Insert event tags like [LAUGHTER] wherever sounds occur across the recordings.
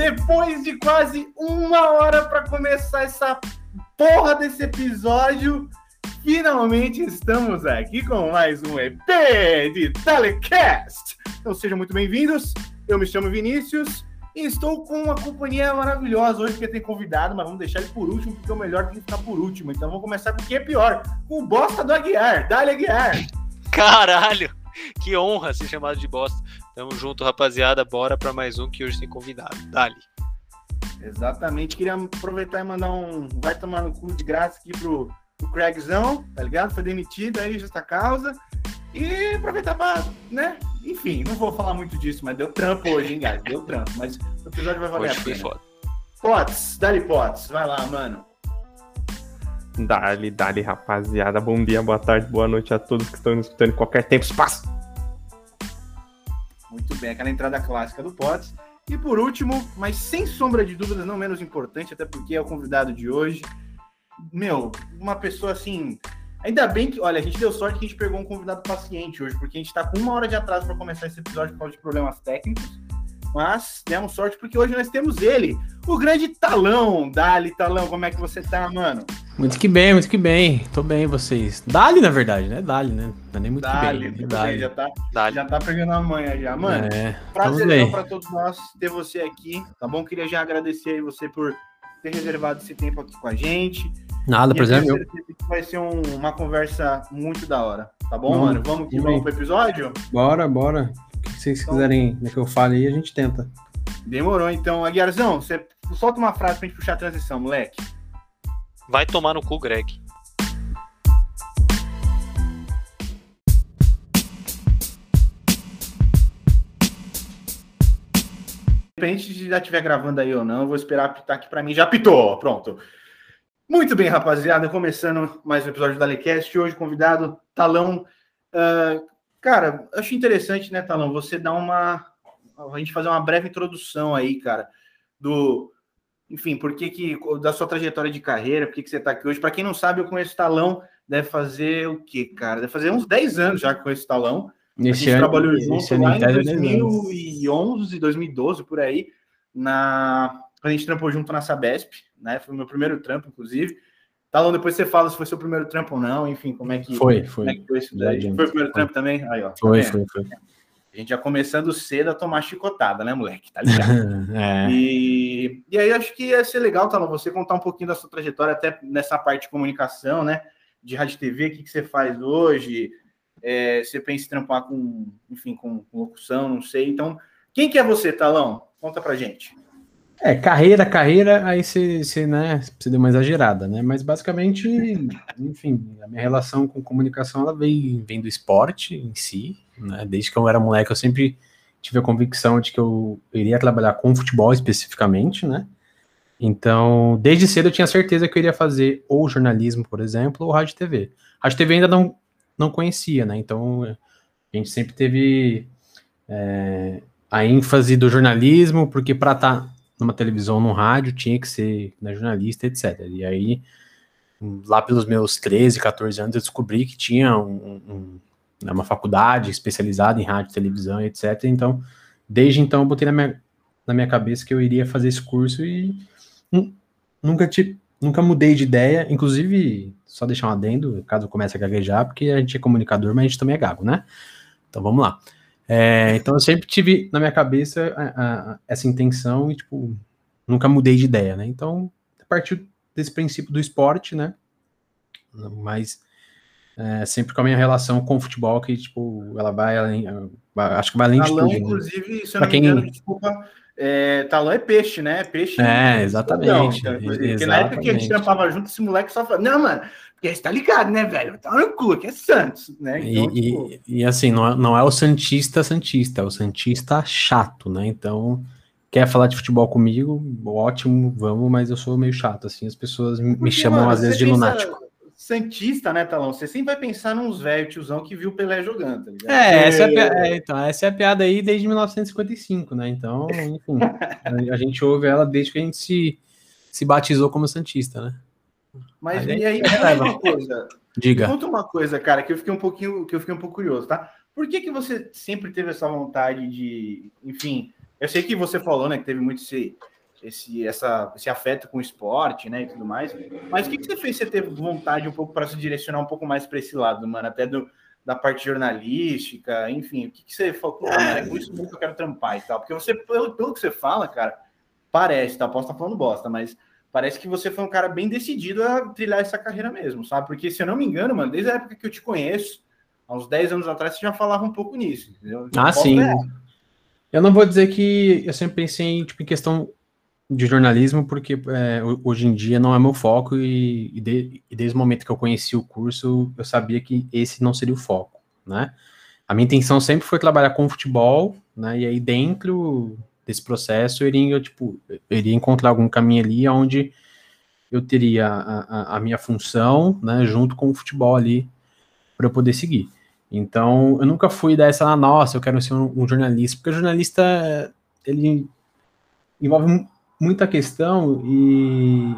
depois de quase uma hora para começar essa porra desse episódio, finalmente estamos aqui com mais um EP de Telecast. Então sejam muito bem-vindos. Eu me chamo Vinícius e estou com uma companhia maravilhosa hoje, porque tem convidado, mas vamos deixar ele por último, porque o melhor tem que ficar por último. Então vamos começar com o que é pior, o bosta do Aguiar. Dale, Aguiar! Caralho! Que honra ser chamado de bosta. Tamo junto, rapaziada. Bora para mais um que hoje tem convidado. Dali. Exatamente. Queria aproveitar e mandar um vai tomar no cu de graça aqui pro, pro Craigzão, tá ligado? Foi demitido aí, justa causa. E aproveitar pra, né? Enfim, não vou falar muito disso, mas deu trampo hoje, hein, guys? Deu trampo. Mas o episódio vai valer hoje a pena. Foda. Pots, Dali Pots, vai lá, mano. Dali, dali, rapaziada. Bom dia, boa tarde, boa noite a todos que estão nos escutando em qualquer tempo, espaço. Muito bem, aquela entrada clássica do Potts. E por último, mas sem sombra de dúvidas, não menos importante, até porque é o convidado de hoje. Meu, uma pessoa assim. Ainda bem que, olha, a gente deu sorte que a gente pegou um convidado paciente hoje, porque a gente tá com uma hora de atraso para começar esse episódio por causa de problemas técnicos. Mas demos sorte porque hoje nós temos ele, o grande Talão. Dali, Talão, como é que você tá, mano? Muito que bem, muito que bem. Tô bem, vocês. Dali, na verdade, né? Dali, né? Não é nem muito Dali, que bem. Dali. Já tá, Dali. já tá pegando a manha já. Mano, é, prazer para todos nós ter você aqui, tá bom? Queria já agradecer aí você por ter reservado esse tempo aqui com a gente. Nada, prazer é meu. Vai ser um, uma conversa muito da hora, tá bom, Não, mano? Vamos que vamos pro episódio? Bora, bora. O que vocês então, quiserem que eu fale aí, a gente tenta. Demorou, então. Aguiarzão, você solta uma frase pra gente puxar a transição, moleque. Vai tomar no cu, Greg. Independente de já estiver gravando aí ou não, eu vou esperar apitar aqui para mim. Já apitou, pronto. Muito bem, rapaziada, começando mais um episódio da Lecast. Hoje, convidado, Talão. Uh, cara, acho interessante, né, Talão, você dar uma. A gente fazer uma breve introdução aí, cara, do enfim, por que, que da sua trajetória de carreira, por que, que você está aqui hoje? Para quem não sabe, eu conheço o Talão, deve fazer o quê, cara? Deve fazer uns 10 anos já que conheço o Talão. Esse a gente ano, trabalhou junto lá em 2011, 2012, por aí, na... a gente trampou junto na Sabesp, né? Foi o meu primeiro trampo, inclusive. Talão, depois você fala se foi seu primeiro trampo ou não, enfim, como é que foi. Foi, é que foi, isso daí? foi o primeiro trampo também? Aí, ó. Tá foi, foi, foi. A gente já começando cedo a tomar chicotada, né, moleque? Tá ligado? [LAUGHS] é. e, e aí acho que ia ser legal, Talão, você contar um pouquinho da sua trajetória, até nessa parte de comunicação, né? De rádio TV, o que, que você faz hoje? É, você pensa em trampar com, enfim, com, com locução, não sei. Então, quem que é você, Talão? Conta pra gente. É, carreira, carreira, aí você, você, né, você deu uma exagerada, né? Mas basicamente, enfim, a minha relação com comunicação ela vem, vem do esporte em si, né? Desde que eu era moleque, eu sempre tive a convicção de que eu iria trabalhar com futebol especificamente, né? Então, desde cedo eu tinha certeza que eu iria fazer ou jornalismo, por exemplo, ou rádio TV. Rádio TV ainda não, não conhecia, né? Então, a gente sempre teve é, a ênfase do jornalismo, porque para estar tá numa televisão, num rádio, tinha que ser né, jornalista, etc. E aí, lá pelos meus 13, 14 anos, eu descobri que tinha um, um é uma faculdade especializada em rádio, televisão, etc. Então, desde então, eu botei na minha, na minha cabeça que eu iria fazer esse curso e nunca, te, nunca mudei de ideia. Inclusive, só deixar um adendo, caso comece a gaguejar, porque a gente é comunicador, mas a gente também é gago, né? Então, vamos lá. É, então, eu sempre tive na minha cabeça a, a, essa intenção e, tipo, nunca mudei de ideia, né? Então, a partir desse princípio do esporte, né? Mas é, sempre com a minha relação com o futebol, que, tipo, ela vai além, acho que vai além Talão, de tudo. Né? inclusive, né? se eu não quem... me engano, desculpa, é, talão é peixe, né? Peixe. É, exatamente. Não, porque na época que a gente trampava junto, esse moleque só falava, não, mano, porque você tá ligado, né, velho? Tá no cu, que é Santos, né? Então, e, tipo... e, e, assim, não é, não é o Santista Santista, é o Santista chato, né? Então, quer falar de futebol comigo, ótimo, vamos, mas eu sou meio chato, assim, as pessoas me porque, chamam mano, às vezes de pensa... lunático. Santista, né, Talão? Você sempre vai pensar nos velhos tiozão que viu Pelé jogando, tá ligado? É, essa é, a, é, então, essa é a piada aí desde 1955, né? Então, enfim, a, a, gente ouve ela desde que a gente se, se batizou como Santista, né? Mas aí, e aí, é uma coisa. Diga. Conta uma coisa, cara, que eu fiquei um pouquinho, que eu fiquei um pouco curioso, tá? Por que que você sempre teve essa vontade de, enfim, eu sei que você falou, né, que teve muito esse, esse, essa, esse afeto com o esporte, né, e tudo mais. Mas o que, que você fez você ter vontade um pouco para se direcionar um pouco mais para esse lado, mano? Até do, da parte jornalística, enfim, o que, que você falou? Ah, é com isso que eu quero trampar e tal. Porque você, pelo, pelo que você fala, cara, parece, tá? Posso estar falando bosta, mas parece que você foi um cara bem decidido a trilhar essa carreira mesmo, sabe? Porque, se eu não me engano, mano, desde a época que eu te conheço, há uns 10 anos atrás, você já falava um pouco nisso, entendeu? ah, sim. Eu não vou dizer que eu sempre pensei em, tipo, em questão de jornalismo, porque é, hoje em dia não é meu foco e, e, de, e, desde o momento que eu conheci o curso, eu sabia que esse não seria o foco, né? A minha intenção sempre foi trabalhar com futebol, né? E aí dentro desse processo eu iria, tipo, eu iria encontrar algum caminho ali onde eu teria a, a, a minha função, né? Junto com o futebol ali para eu poder seguir. Então, eu nunca fui dessa, ah, nossa, eu quero ser um, um jornalista, porque jornalista, ele envolve muita questão e,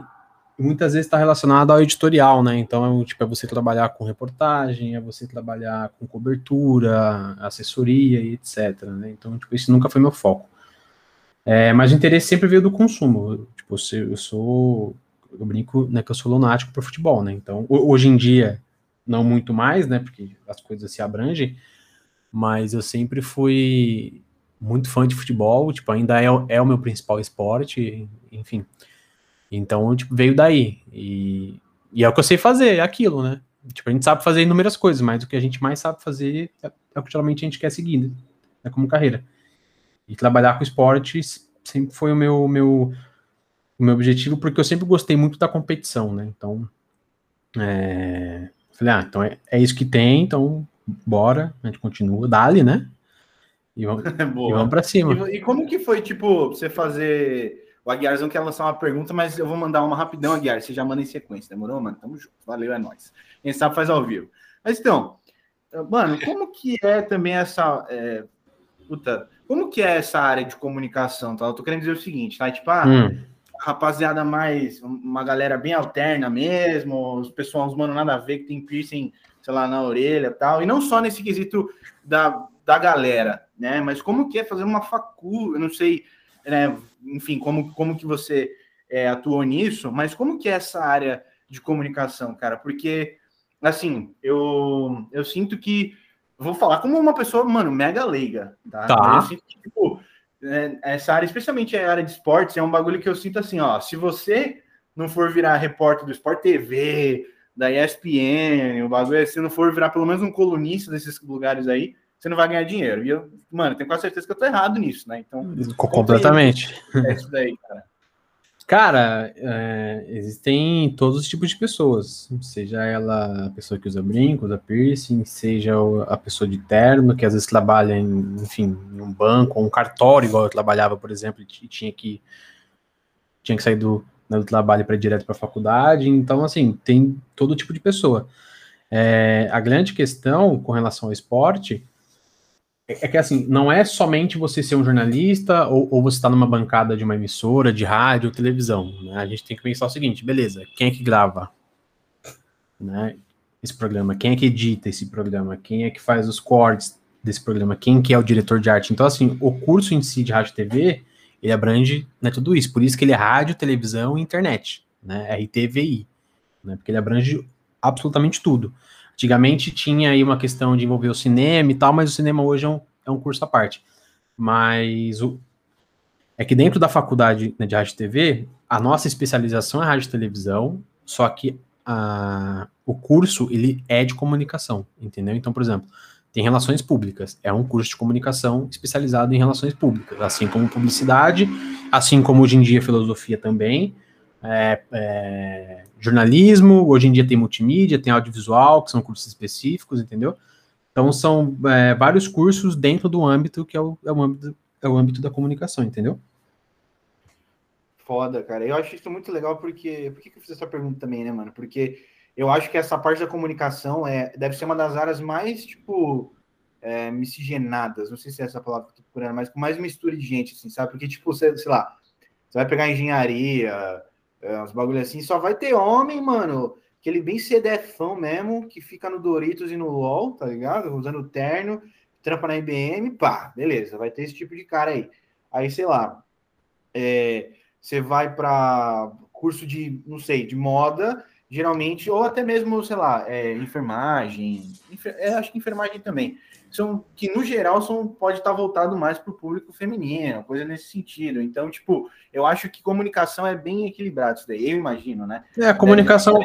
muitas vezes está relacionado ao editorial, né? Então, tipo, é você trabalhar com reportagem, é você trabalhar com cobertura, assessoria e etc. Né? Então, tipo, isso nunca foi meu foco. É, mas o interesse sempre veio do consumo. Tipo, eu sou. Eu brinco né, que eu sou lunático para futebol, né? Então, hoje em dia, não muito mais, né? Porque as coisas se abrangem, mas eu sempre fui muito fã de futebol, tipo, ainda é, é o meu principal esporte, enfim. Então, tipo, veio daí. E, e é o que eu sei fazer, é aquilo, né? Tipo, a gente sabe fazer inúmeras coisas, mas o que a gente mais sabe fazer é, é o que geralmente a gente quer seguir, né? É como carreira. E trabalhar com esporte sempre foi o meu, meu, o meu objetivo, porque eu sempre gostei muito da competição, né? Então, é, falei, ah, então é, é isso que tem, então bora, a gente continua, dali, né? E vamos, [LAUGHS] e vamos pra cima. E, e, como que foi, tipo, você fazer. O Aguiarzão quer lançar uma pergunta, mas eu vou mandar uma rapidão, Aguiar. Você já manda em sequência, demorou, mano? Tamo junto. Valeu, é nóis. Quem sabe faz ao vivo. Mas então, mano, como que é também essa. É, puta, como que é essa área de comunicação? Tá? Eu tô querendo dizer o seguinte, tá? Tipo, ah, hum. rapaziada mais. Uma galera bem alterna mesmo, os pessoal, os mano nada a ver, que tem piercing, sei lá, na orelha e tal. E não só nesse quesito da, da galera, né? Mas como que é fazer uma facu, eu não sei, né? Enfim, como, como que você é, atuou nisso, mas como que é essa área de comunicação, cara? Porque, assim, eu, eu sinto que vou falar como uma pessoa, mano, mega leiga, tá? tá. Eu sinto que, tipo, é, essa área, especialmente a área de esportes, é um bagulho que eu sinto assim, ó, se você não for virar repórter do Sport TV, da ESPN, o bagulho, é, se não for virar pelo menos um colunista desses lugares aí, você não vai ganhar dinheiro. E eu, mano, tenho quase certeza que eu tô errado nisso, né? Então. Completamente. É isso daí, cara. Cara, é, existem todos os tipos de pessoas, seja ela a pessoa que usa brinco, usa piercing, seja a pessoa de terno, que às vezes trabalha em, enfim, em um banco, ou um cartório, igual eu trabalhava, por exemplo, e tinha que, tinha que sair do, né, do trabalho para ir direto para a faculdade. Então, assim, tem todo tipo de pessoa. É, a grande questão com relação ao esporte é que assim, não é somente você ser um jornalista ou, ou você estar tá numa bancada de uma emissora, de rádio ou televisão. Né? A gente tem que pensar o seguinte, beleza, quem é que grava né, esse programa? Quem é que edita esse programa? Quem é que faz os cortes desse programa? Quem que é o diretor de arte? Então, assim, o curso em si de rádio e TV, ele abrange né, tudo isso. Por isso que ele é rádio, televisão e internet, né? RTVI. Né, porque ele abrange absolutamente tudo. Antigamente tinha aí uma questão de envolver o cinema e tal, mas o cinema hoje é um, é um curso à parte. Mas o, é que dentro da faculdade né, de rádio e TV, a nossa especialização é rádio e televisão, só que a, o curso ele é de comunicação, entendeu? Então, por exemplo, tem relações públicas, é um curso de comunicação especializado em relações públicas, assim como publicidade, assim como hoje em dia filosofia também, é, é, jornalismo, hoje em dia tem multimídia, tem audiovisual, que são cursos específicos, entendeu? Então são é, vários cursos dentro do âmbito que é o, é o, âmbito, é o âmbito da comunicação, entendeu? Foda, cara. Eu acho isso muito legal porque. Por que eu fiz essa pergunta também, né, mano? Porque eu acho que essa parte da comunicação é, deve ser uma das áreas mais, tipo, é, miscigenadas. Não sei se é essa palavra que eu tô procurando, mas com mais mistura de gente, assim, sabe? Porque, tipo, você, sei lá, você vai pegar engenharia, é, uns bagulho assim, só vai ter homem, mano, aquele bem cedefão mesmo, que fica no Doritos e no LOL, tá ligado? Usando terno, trampa na IBM, pá, beleza, vai ter esse tipo de cara aí. Aí, sei lá, é, você vai para curso de, não sei, de moda, geralmente, ou até mesmo, sei lá, é, enfermagem, enfer, é, acho que enfermagem também, são que no geral são, pode estar voltado mais para o público feminino, coisa nesse sentido. Então, tipo, eu acho que comunicação é bem equilibrado isso daí, eu imagino, né? É, a comunicação.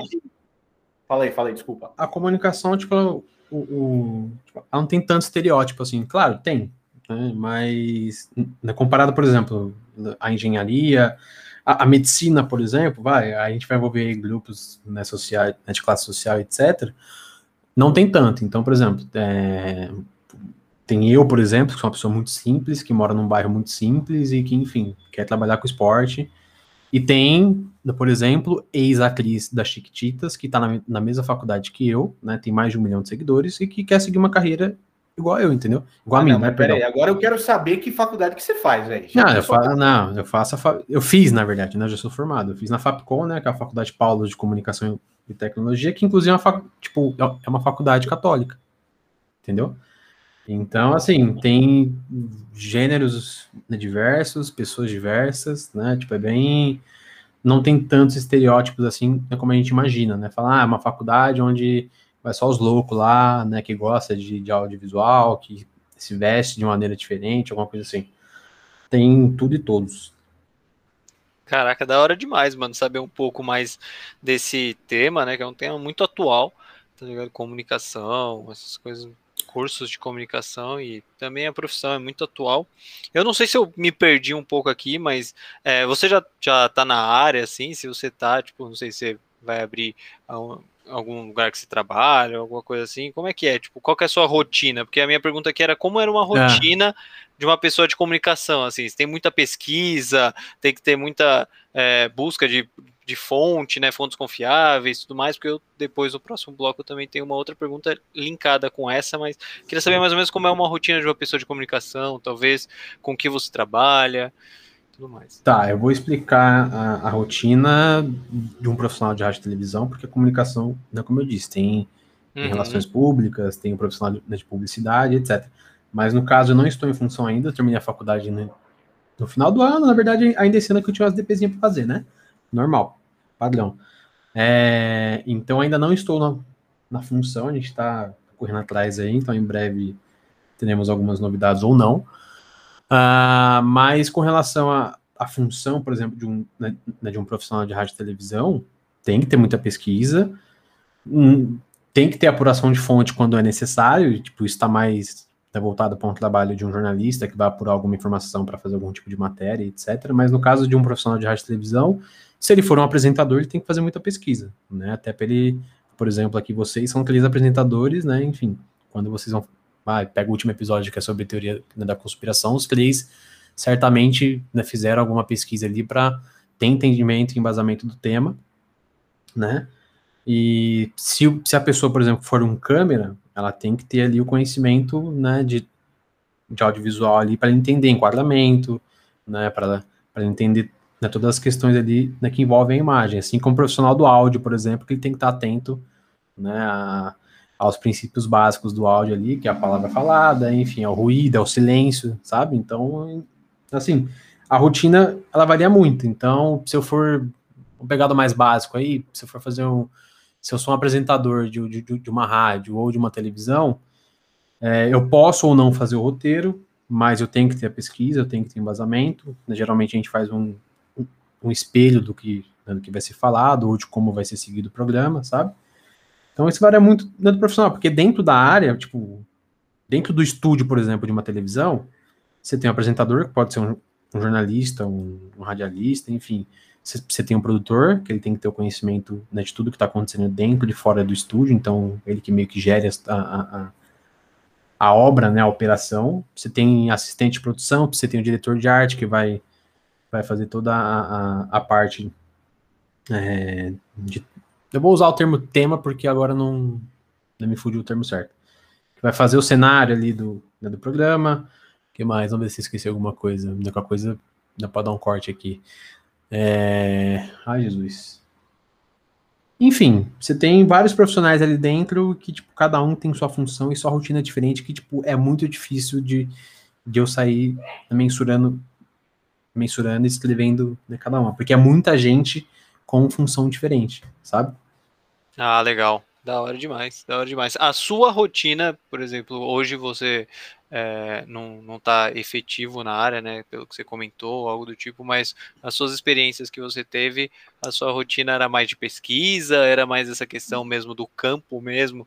Fala aí, fala aí, desculpa. A comunicação, tipo, o, o, tipo, ela não tem tanto estereótipo assim. Claro, tem, né? mas né, comparado, por exemplo, a engenharia, a, a, medicina, por exemplo, vai, a gente vai envolver grupos né, social, né, de classe social, etc. Não tem tanto. Então, por exemplo, é, tem eu, por exemplo, que sou uma pessoa muito simples, que mora num bairro muito simples e que, enfim, quer trabalhar com esporte. E tem, por exemplo, ex-atriz da Chiquititas, que está na, na, mesma faculdade que eu, né? Tem mais de um milhão de seguidores e que quer seguir uma carreira igual eu, entendeu? Igual ah, a mim, não, né? Peraí, agora eu quero saber que faculdade que você faz, velho. Não, eu fa não, eu faço a fa eu fiz, na verdade, né? Eu já sou formado. Eu fiz na Fapcom, né? Que é a Faculdade Paulo de Comunicação e Tecnologia, que inclusive é uma, fac... tipo, é uma faculdade católica. Entendeu? Então, assim, tem gêneros né, diversos, pessoas diversas, né? Tipo, é bem. Não tem tantos estereótipos assim né, como a gente imagina, né? Falar, ah, é uma faculdade onde vai só os loucos lá, né? Que gosta de, de audiovisual, que se veste de maneira diferente, alguma coisa assim. Tem tudo e todos. Caraca, da hora demais, mano, saber um pouco mais desse tema, né? Que é um tema muito atual, tá ligado? Comunicação, essas coisas cursos de comunicação e também a profissão é muito atual. Eu não sei se eu me perdi um pouco aqui, mas é, você já, já tá na área, assim, se você tá, tipo, não sei se você vai abrir algum lugar que você trabalha, alguma coisa assim, como é que é? Tipo, qual que é a sua rotina? Porque a minha pergunta aqui era como era uma é. rotina de uma pessoa de comunicação, assim, tem muita pesquisa, tem que ter muita é, busca de, de fonte, né, fontes confiáveis, tudo mais, porque eu depois no próximo bloco eu também tenho uma outra pergunta linkada com essa, mas queria saber mais ou menos como é uma rotina de uma pessoa de comunicação, talvez com que você trabalha, tudo mais. Tá, eu vou explicar a, a rotina de um profissional de rádio e televisão, porque a comunicação, né, como eu disse, tem, tem uhum. relações públicas, tem o profissional de, né, de publicidade, etc. Mas no caso, eu não estou em função ainda, terminei a faculdade no, no final do ano, na verdade, ainda esse ano que eu tinha umas DPzinhas para fazer, né? Normal, padrão. É, então ainda não estou na, na função, a gente está correndo atrás aí, então em breve teremos algumas novidades ou não. Uh, mas com relação à, função, por exemplo, de um, né, né, de um profissional de rádio e televisão, tem que ter muita pesquisa, um, tem que ter apuração de fonte quando é necessário, tipo, isso está mais é voltado para um trabalho de um jornalista que vai apurar alguma informação para fazer algum tipo de matéria, etc. Mas no caso de um profissional de rádio e televisão, se ele for um apresentador, ele tem que fazer muita pesquisa, né? Até para ele, por exemplo, aqui vocês são três apresentadores, né? Enfim, quando vocês vão. Ah, pega o último episódio que é sobre teoria né, da conspiração, os três certamente né, fizeram alguma pesquisa ali para ter entendimento e embasamento do tema, né? E se, se a pessoa, por exemplo, for um câmera, ela tem que ter ali o conhecimento né, de, de audiovisual ali para entender enquadramento, né, para entender né, todas as questões ali né, que envolvem a imagem. Assim como o profissional do áudio, por exemplo, que ele tem que estar atento né, a, aos princípios básicos do áudio ali, que é a palavra falada, enfim, ao ruído, ao silêncio, sabe? Então, assim, a rotina, ela varia muito. Então, se eu for um pegado mais básico aí, se eu for fazer um se eu sou um apresentador de, de, de uma rádio ou de uma televisão, é, eu posso ou não fazer o roteiro, mas eu tenho que ter a pesquisa, eu tenho que ter embasamento. Né, geralmente a gente faz um, um espelho do que, né, do que vai ser falado ou de como vai ser seguido o programa, sabe? Então isso varia muito dentro do profissional, porque dentro da área, tipo, dentro do estúdio, por exemplo, de uma televisão, você tem um apresentador, que pode ser um, um jornalista, um, um radialista, enfim, você tem um produtor, que ele tem que ter o conhecimento né, de tudo que está acontecendo dentro e fora do estúdio, então ele que meio que gere a, a, a obra, né, a operação. Você tem assistente de produção, você tem o diretor de arte que vai, vai fazer toda a, a, a parte é, de, Eu vou usar o termo tema porque agora não, não me fugiu o termo certo. Vai fazer o cenário ali do, né, do programa. O que mais? Vamos ver se esqueci alguma coisa. Alguma coisa dá para dar um corte aqui. É... Ai, Jesus. Enfim, você tem vários profissionais ali dentro que, tipo, cada um tem sua função e sua rotina diferente, que, tipo, é muito difícil de, de eu sair mensurando mensurando e escrevendo né, cada uma, porque é muita gente com função diferente, sabe? Ah, legal. Da hora demais, da hora demais. A sua rotina, por exemplo, hoje você é, não, não tá efetivo na área, né? Pelo que você comentou, algo do tipo, mas as suas experiências que você teve, a sua rotina era mais de pesquisa, era mais essa questão mesmo do campo mesmo,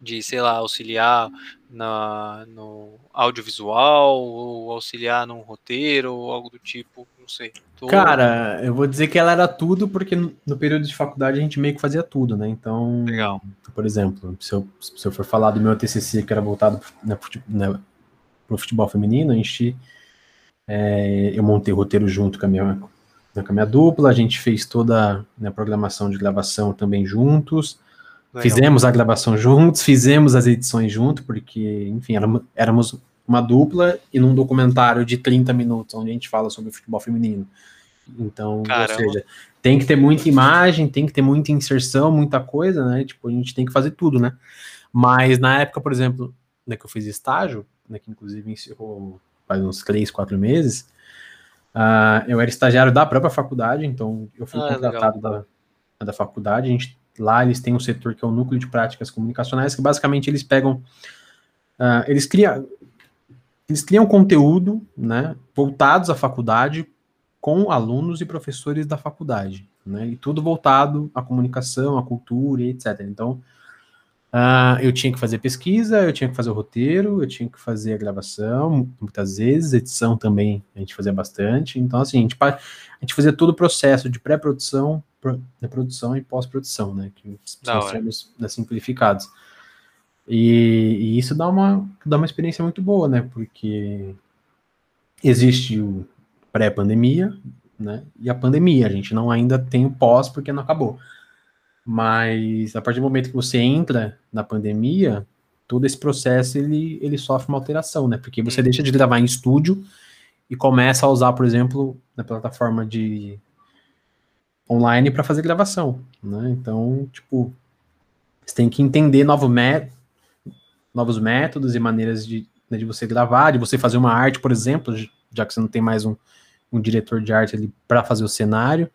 de, sei lá, auxiliar na, no audiovisual, ou auxiliar num roteiro, ou algo do tipo, não sei. Tô... Cara, eu vou dizer que ela era tudo, porque no, período de faculdade a gente meio que fazia tudo, né? Então, Legal. por exemplo, se eu, se eu for falar do meu TCC, que era voltado né, né, para o futebol feminino, a gente, é, eu montei o roteiro junto com a minha, né, com a minha dupla, a gente fez toda a né, programação de gravação também juntos, Legal. Fizemos a gravação juntos, fizemos as edições juntos, porque, enfim, éramos, uma dupla e num documentário de 30 minutos, onde a gente fala sobre o futebol feminino. Então, Caramba. ou seja, tem que ter muita imagem, tem que ter muita inserção, muita coisa, né? Tipo, a gente tem que fazer tudo, né? Mas na época, por exemplo, né, que eu fiz estágio, né, que inclusive encerrou faz uns três, quatro meses, ah, eu era estagiário da própria faculdade, então eu fui Ah, contratado da, da faculdade, a gente Lá eles têm um setor que é o núcleo de práticas comunicacionais, que basicamente eles pegam, uh, eles criam, eles criam conteúdo, né, voltados à faculdade com alunos e professores da faculdade, né, e tudo voltado à comunicação, à cultura, etc. Então, uh, eu tinha que fazer pesquisa, eu tinha que fazer o roteiro, eu tinha que fazer a gravação, muitas vezes, edição também a gente fazia bastante. Então, assim, a gente, a gente fazia todo o processo de pré-produção, da produção e pós-produção, né? Que são hora. termos né, simplificados. E, e isso dá uma, dá uma experiência muito boa, né? Porque existe o pré-pandemia, né? E a pandemia, a gente não ainda tem o pós porque não acabou. Mas a partir do momento que você entra na pandemia, todo esse processo ele, ele sofre uma alteração, né? Porque você Hum. deixa de gravar em estúdio e começa a usar, por exemplo, na plataforma de online para fazer gravação, né? Então, tipo, você tem que entender novo novos métodos e maneiras de, né, de você gravar, de você fazer uma arte, por exemplo, já que você não tem mais um, um diretor de arte ali para fazer o cenário,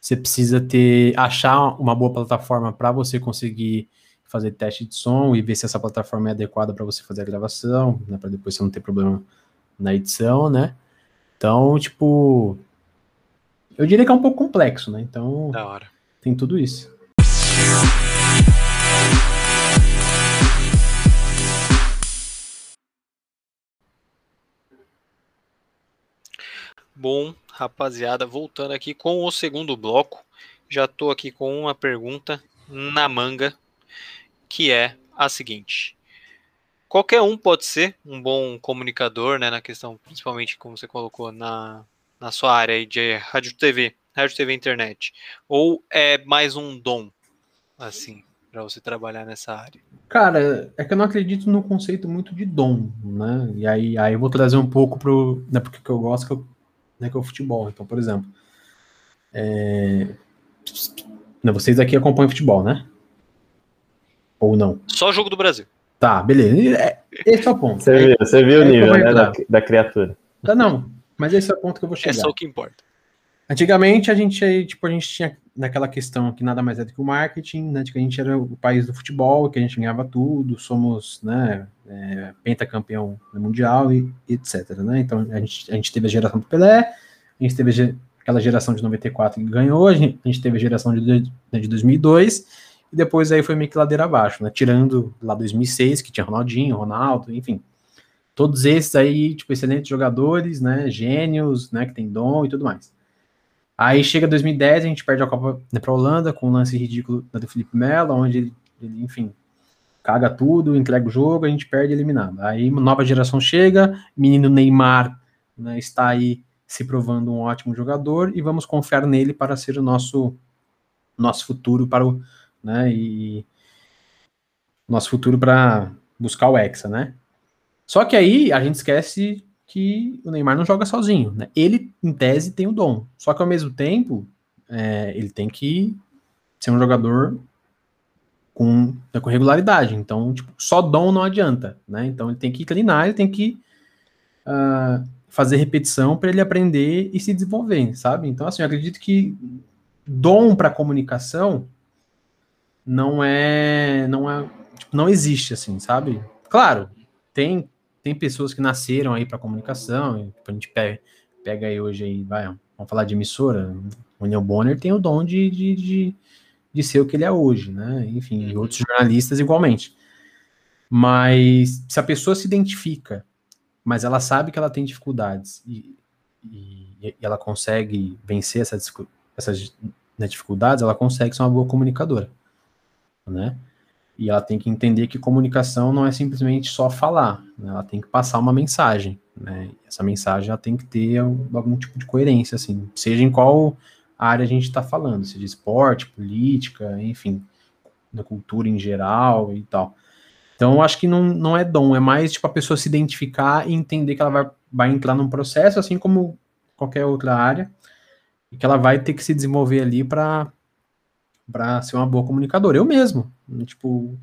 você precisa ter achar uma boa plataforma para você conseguir fazer teste de som e ver se essa plataforma é adequada para você fazer a gravação, né, para depois você não ter problema na edição, né? Então, tipo, eu diria que é um pouco complexo, né? Então, Da hora. tem tudo isso. Bom, rapaziada, voltando aqui com o segundo bloco, já tô aqui com uma pergunta na manga, que é a seguinte: qualquer um pode ser um bom comunicador, né, na questão, principalmente como você colocou na, na sua área aí de rádio TV, rádio TV e internet, ou é mais um dom, assim, para você trabalhar nessa área? Cara, é que eu não acredito no conceito muito de dom, né? E aí, aí eu vou trazer um pouco pro. Né, porque que eu gosto que, eu, né, que é o futebol. Então, por exemplo. é, né, vocês aqui acompanham futebol, né? Ou não? Só jogo do Brasil. Tá, beleza. É, esse é o ponto. Você viu, você viu o Aí eu nível, vou né, da, da criatura. Tá, não. Mas esse é o ponto que eu vou É chegar. só o que importa. Antigamente a gente, tipo, a gente tinha naquela questão que nada mais é do que o marketing, né? De que a gente era o país do futebol, que a gente ganhava tudo, somos, né, é, pentacampeão mundial e, e etc, né? Então a gente, a gente teve a geração do Pelé, a gente teve a aquela geração de 94 que ganhou, a gente, a gente teve a geração de, dois- né, de 2002 e depois aí foi meio que ladeira abaixo, né? Tirando lá 2006 que tinha Ronaldinho, Ronaldo, enfim. Todos esses aí, tipo, excelentes jogadores, né? Gênios, né? Que tem dom e tudo mais. Aí chega 2010, a gente perde a Copa né, para a Holanda com um lance ridículo do Felipe Melo, onde ele, enfim, caga tudo, entrega o jogo, a gente perde eliminado. Aí nova geração chega, menino Neymar né, está aí se provando um ótimo jogador e vamos confiar nele para ser o nosso nosso futuro para o, né, e nosso futuro para buscar o Hexa, né? Só que aí a gente esquece que o Neymar não joga sozinho, né? Ele, em tese, tem o dom. Só que ao mesmo tempo, é, ele tem que ser um jogador com, né, com regularidade. Então, tipo, só dom não adianta, né? Então ele tem que treinar, ele tem que ah, fazer repetição para ele aprender e se desenvolver, sabe? Então, assim, eu acredito que dom para comunicação não é, não é, tipo, não existe assim, sabe? Claro, tem tem pessoas que nasceram aí para comunicação, tipo, a gente pega, pega aí hoje aí, vai, vamos falar de emissora, o Neil Bonner tem o dom de, de, de, de ser o que ele é hoje, né? Enfim, e outros jornalistas igualmente. Mas se a pessoa se identifica, mas ela sabe que ela tem dificuldades e, e, e ela consegue vencer essa, essas né, dificuldades, ela consegue ser uma boa comunicadora, né? E ela tem que entender que comunicação não é simplesmente só falar, né? ela tem que passar uma mensagem, né? Essa mensagem ela tem que ter algum tipo de coerência, assim, seja em qual área a gente está falando, seja esporte, política, enfim, na cultura em geral e tal. Então, eu acho que não, não é dom, é mais tipo a pessoa se identificar e entender que ela vai, vai entrar num processo, assim como qualquer outra área, e que ela vai ter que se desenvolver ali para para ser uma boa comunicadora. Eu mesmo, tipo,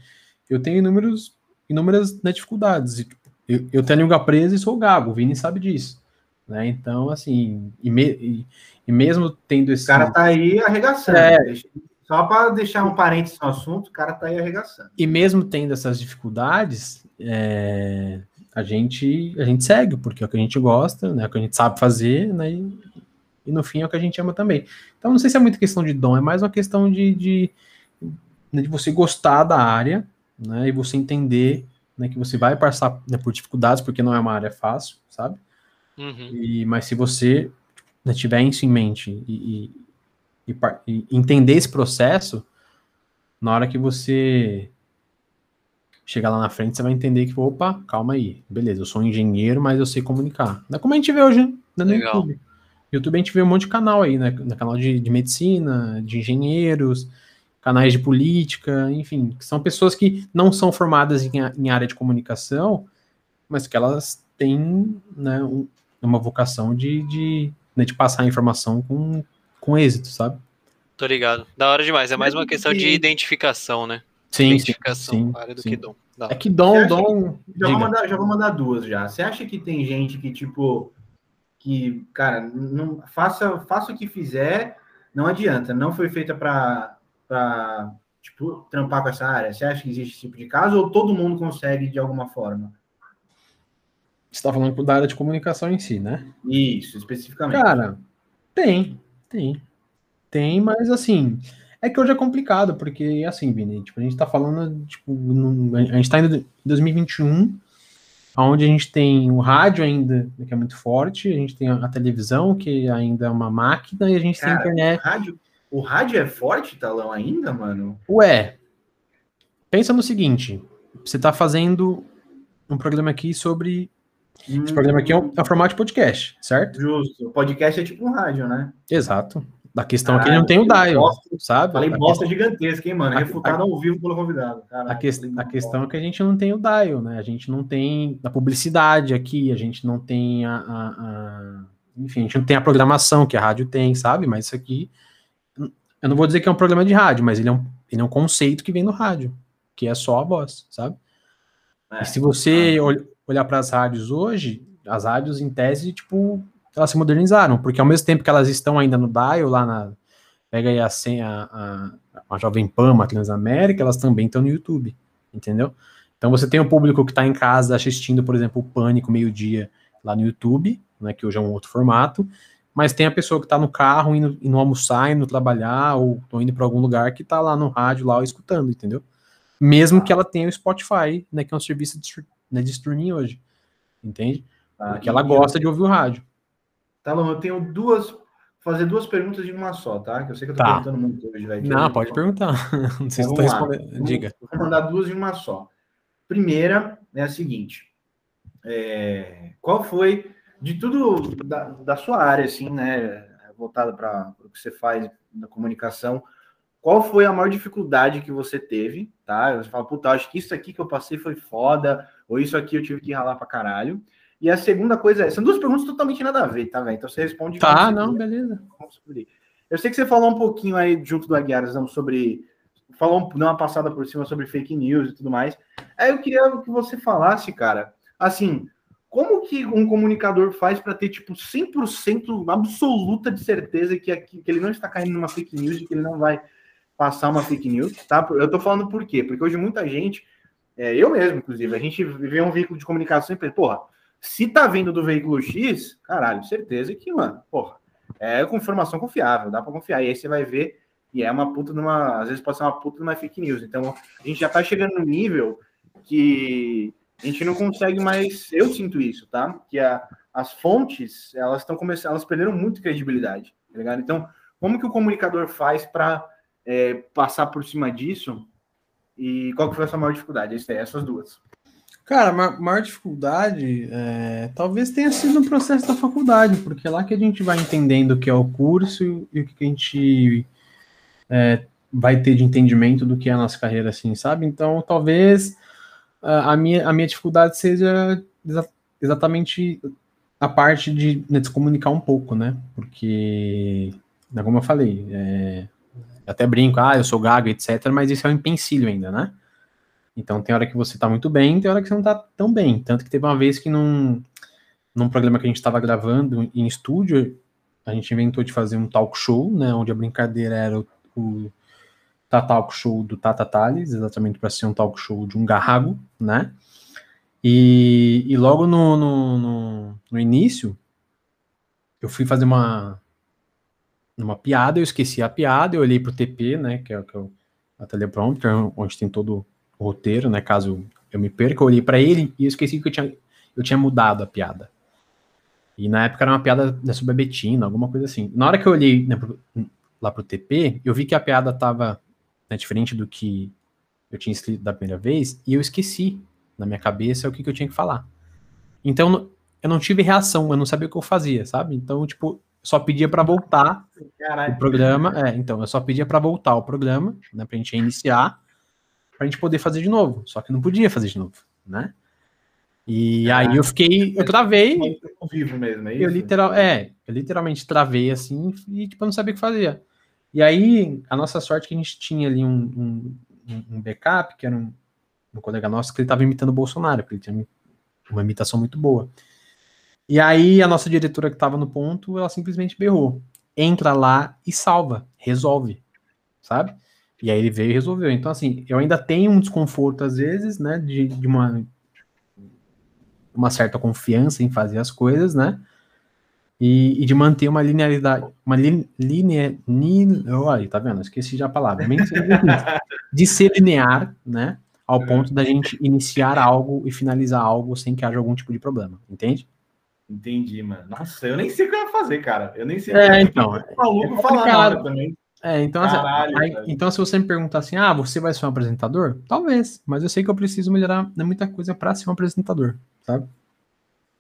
eu tenho inúmeros, inúmeras né, dificuldades. Tipo, eu, eu tenho a língua presa e sou gago, o Vini sabe disso. Né? Então, assim, e, me, e, e, mesmo tendo esse. O cara tá aí arregaçando. É, só para deixar um parênteses no assunto, o cara tá aí arregaçando. E mesmo tendo essas dificuldades, é, a, gente, a gente segue, porque é o que a gente gosta, né, é o que a gente sabe fazer, né, e, e, no fim é o que a gente ama também. Então não sei se é muito questão de dom, é mais uma questão de, de, né, de você gostar da área, né, e você entender né, que você vai passar né, por dificuldades, porque não é uma área fácil, sabe? Uhum. E, mas se você né, tiver isso em mente e, e, e entender esse processo, na hora que você chegar lá na frente, você vai entender que, opa, calma aí, beleza, eu sou um engenheiro, mas eu sei comunicar. Não é como a gente vê hoje né, no Legal. YouTube. YouTube a gente vê um monte de canal aí, né? No canal de, de medicina, de engenheiros, canais de política, enfim, que são pessoas que não são formadas em, em área de comunicação, mas que elas têm né, um, uma vocação de, de, né, de passar a informação com, com êxito, sabe? Tô ligado. Da hora demais. É mais uma questão de identificação, né? Sim, identificação sim, área do sim. que dom. É que dom, dom. Que, já, vou mandar, já vou mandar duas já. Você acha que tem gente que, tipo, que, cara, não faça, faça o que fizer, não adianta. Não foi feita para tipo, trampar com essa área? Você acha que existe esse tipo de caso ou todo mundo consegue de alguma forma? Você está falando da área de comunicação em si, né? Isso, especificamente. Cara, tem, tem. Tem, mas assim, é que hoje é complicado, porque assim, Vini, tipo, a gente tá falando, tipo, a gente tá indo em 2021, onde a gente tem o rádio ainda, que é muito forte, a gente tem a, televisão, que ainda é uma máquina, e a gente Cara, tem a internet. O rádio, o rádio é forte, Talão, ainda, mano? Ué, pensa no seguinte, você tá fazendo um programa aqui sobre esse programa aqui é um, é um, formato de podcast, certo? Justo. O podcast é tipo um rádio, né? Exato. Da questão Caralho, aqui não tem o bosta, sabe? Falei a bosta questão... gigantesca, hein, mano? A, Refutado a, ao vivo pelo convidado. Caralho, a, que, a questão é que a gente não tem o dial, né? A gente não tem a publicidade aqui, a gente não tem a, a, Enfim, a gente não tem a programação que a rádio tem, sabe? Mas isso aqui. Eu não vou dizer que é um programa de rádio, mas ele é um, ele é um conceito que vem no rádio, que é só a voz, sabe? É, e se você ah, olhar para as rádios hoje, as rádios, em tese, tipo, elas se modernizaram, porque ao mesmo tempo que elas estão ainda no dial, lá na. Pega aí a, a, a, a Jovem Pan, a Transamérica, elas também estão no YouTube, entendeu? Então você tem o público que está em casa assistindo, por exemplo, o Pânico meio-dia lá no YouTube, né, que hoje é um outro formato, mas tem a pessoa que está no carro, indo, indo almoçar, indo trabalhar, ou indo para algum lugar que está lá no rádio, lá escutando, entendeu? Mesmo que ela tenha o Spotify, né, que é um serviço de, né, de streaming hoje, entende? Ah, Porque ela gosta de ouvir o rádio. Tá eu tenho duas, fazer duas perguntas de uma só, tá? Que eu sei que eu tô tá. perguntando muito hoje, velho. Não, pode perguntar. [LAUGHS] Não sei então, se tá respondendo. Diga. Vou mandar duas de uma só. Primeira é a seguinte: é, qual foi, de tudo da, da sua área, assim, né, voltada para o que você faz na comunicação, qual foi a maior dificuldade que você teve, tá? Você fala, puta, acho que isso aqui que eu passei foi foda, ou isso aqui eu tive que ralar pra caralho. E a segunda coisa é, são duas perguntas totalmente nada a ver, tá, velho? Então você responde. Tá, não, quiser. beleza. Eu sei que você falou um pouquinho aí junto do Aguiar, sobre. Falou, uma passada por cima sobre fake news e tudo mais. Aí eu queria que você falasse, cara, assim, como que um comunicador faz para ter, tipo, 100% absoluta de certeza que, que ele não está caindo numa fake news e que ele não vai passar uma fake news, tá? Eu tô falando por quê? Porque hoje muita gente, é, eu mesmo, inclusive, a gente vê um veículo de comunicação e pensa, porra, se tá vindo do veículo X, caralho, certeza que, mano, porra, é com informação confiável, dá para confiar. E aí você vai ver, e é uma puta numa, às vezes pode ser uma puta numa fake news. Então, a gente já tá chegando no nível que a gente não consegue mais. Eu sinto isso, tá? Que a, as fontes elas estão começando, elas perderam muito credibilidade, tá ligado? Então, como que o comunicador faz para é, passar por cima disso? E qual que foi a sua maior dificuldade? Essas duas. Cara, a maior dificuldade é, talvez tenha sido no processo da faculdade, porque é lá que a gente vai entendendo o que é o curso e o que a gente é, vai ter de entendimento do que é a nossa carreira, assim, sabe? Então, talvez a minha, a minha dificuldade seja exa exatamente a parte de, né, de se comunicar um pouco, né? Porque, como eu falei, é, até brinco, ah, eu sou gago, etc., mas isso é um empecilho ainda, né? Então tem hora que você tá muito bem, tem hora que você não tá tão bem. Tanto que teve uma vez que num, num programa que a gente estava gravando em estúdio, a gente inventou de fazer um talk show, né? Onde a brincadeira era o, o tá talk show do Tata Tales, exatamente para ser um talk show de um garrago, né? E, e logo no, no, no, no, início, eu fui fazer uma uma piada, eu esqueci a piada, eu olhei pro TP, né, que é, que é o a teleprompter, onde tem todo o roteiro, né, caso eu me perca, eu olhei para ele e eu esqueci que eu tinha, eu tinha mudado a piada. E na época era uma piada né, sobre a Betina, alguma coisa assim. Na hora que eu olhei né, pro, lá pro TP, eu vi que a piada tava né, diferente do que eu tinha escrito da primeira vez, e eu esqueci na minha cabeça o que, que eu tinha que falar. Então eu não tive reação, eu não sabia o que eu fazia, sabe? Então, tipo, só pedia para voltar Caralho. o programa. É, então, eu só pedia para voltar o programa, né, pra gente iniciar, pra gente poder fazer de novo. Só que não podia fazer de novo, né? E ah, aí eu fiquei, eu travei. Vivo mesmo, é isso? Eu literal, é, eu literalmente travei assim e tipo, eu não sabia o que fazer. E aí, a nossa sorte é que a gente tinha ali um, um, um backup, que era um, um colega nosso, que ele estava imitando o Bolsonaro, porque ele tinha uma imitação muito boa. E aí, a nossa diretora que estava no ponto, ela simplesmente berrou. Entra lá e salva, resolve, sabe? E aí ele veio e resolveu. Então, assim, eu ainda tenho um desconforto, às vezes, né, de, de uma, uma certa confiança em fazer as coisas, né? e, e, de manter uma linearidade, uma li, linea, li, olha, tá vendo? Esqueci já a palavra. de ser linear, né? Ao ponto da gente iniciar algo e finalizar algo sem que haja algum tipo de problema, entende? Entendi, mano. Nossa, eu nem sei o que eu ia fazer, cara. Eu nem sei. É, então. É, maluco é falar também. É, então, assim, Caralho, aí, então se você me perguntar assim, ah, você vai ser um apresentador? Talvez, mas eu sei que eu preciso melhorar muita coisa para ser um apresentador, sabe?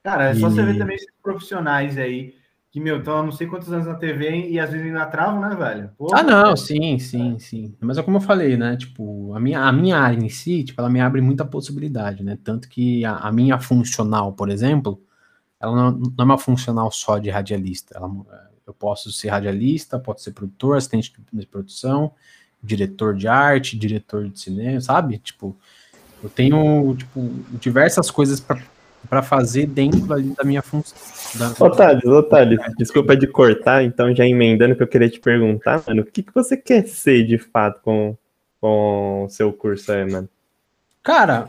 Cara, é só e... você ver também esses profissionais aí que, meu, estão há não sei quantos anos na TV e às vezes ainda travam, né, velho? ah, não, sim, sim, sim. Mas é como eu falei, né? Tipo, a minha, a minha área em si, tipo, ela me abre muita possibilidade, né? Tanto que a, a minha funcional, por exemplo, ela não, não, é uma funcional só de radialista. Ela, eu posso ser radialista, posso ser produtor, assistente de produção, diretor de arte, diretor de cinema, sabe? Tipo, eu tenho, tipo, diversas coisas para fazer dentro ali da minha função. Da... Otávio, Otávio, desculpa de cortar, então já emendando que eu queria te perguntar, mano, o que, que você quer ser de fato com, com o seu curso aí, mano? Cara,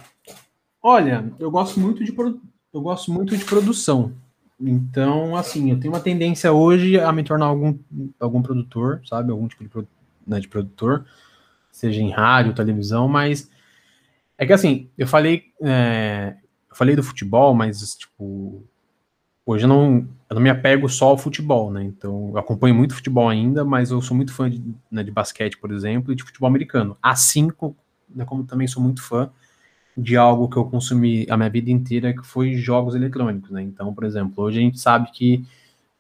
olha, eu gosto muito de eu gosto muito de produção. Então, assim, eu tenho uma tendência hoje a me tornar algum, algum produtor, sabe? Algum tipo de, né, de produtor, seja em rádio, televisão, mas é que assim, eu falei, é, eu falei do futebol, mas, tipo, hoje eu não, eu não me apego só ao futebol, né? Então, eu acompanho muito futebol ainda, mas eu sou muito fã de, né, de basquete, por exemplo, e de futebol americano. Assim né, como também sou muito fã de algo que eu consumi a minha vida inteira, que foi jogos eletrônicos, né? Então, por exemplo, hoje a gente sabe que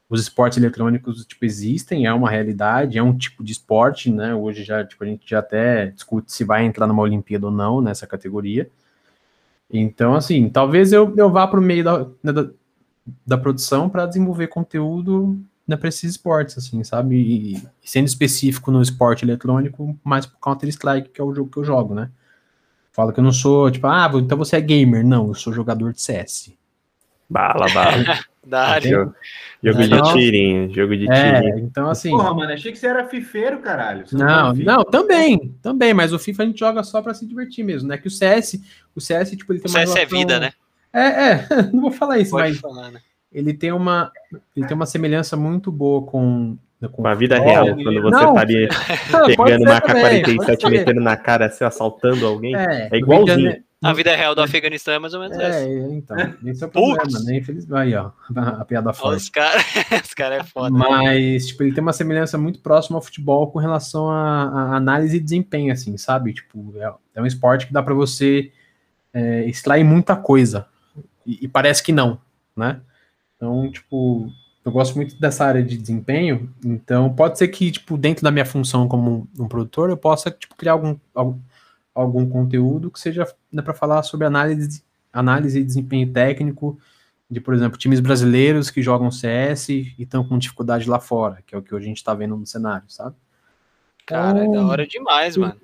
os esportes eletrônicos, tipo, existem, é uma realidade, é um tipo de esporte, né? Hoje já, tipo, a gente já até discute se vai entrar numa Olimpíada ou não nessa categoria. Então, assim, talvez eu, eu vá para o meio da, né, da, da produção para desenvolver conteúdo na Precisa Esportes, assim, sabe? E, sendo específico no esporte eletrônico, mais pro Counter-Strike, que é o jogo que eu jogo, né? Falo que eu não sou, tipo, ah, então você é gamer. Não, eu sou jogador de CS. Bala, bala. [LAUGHS] Da área. jogo jogo Então- de tirinho, jogo de É, tirinho. então assim. Porra, mano, achei que você era fifeiro, caralho. Você Não, tá no não, também, também, mas o FIFA a gente joga só pra se divertir mesmo, né? Que o CS, o CS, tipo, ele O tem uma CS é relação- vida, né? É, é, [LAUGHS] não vou falar isso, Pode mas falar, né? ele tem uma, ele tem uma semelhança muito boa com, com, Com a vida real, quando você Não. ali pode [LAUGHS] pegando uma também, pode K-47 ser. metendo na cara, assim, assaltando alguém. É, É igualzinho. A vida real do Afeganistão é mais ou menos essa. É, então, esse é o problema, né? Infelizmente, aí, ó, [LAUGHS] a piada forte. Os caras [LAUGHS] os cara é foda. Mas, tipo, ele tem uma semelhança muito próxima ao futebol com relação à, à análise e desempenho, assim, sabe? Tipo, é, é um esporte que dá pra você é, extrair muita coisa. E, e parece que não, né? Então, tipo, eu gosto muito dessa área de desempenho. Então, pode ser que, tipo, dentro da minha função como um, um produtor, eu possa, tipo, criar algum, algum, algum conteúdo que seja né, para falar sobre análise, análise e desempenho técnico de, por exemplo, times brasileiros que jogam CS e estão com dificuldade lá fora, que é o que a gente está vendo no cenário, sabe? Cara, é da Então, hora demais, mano.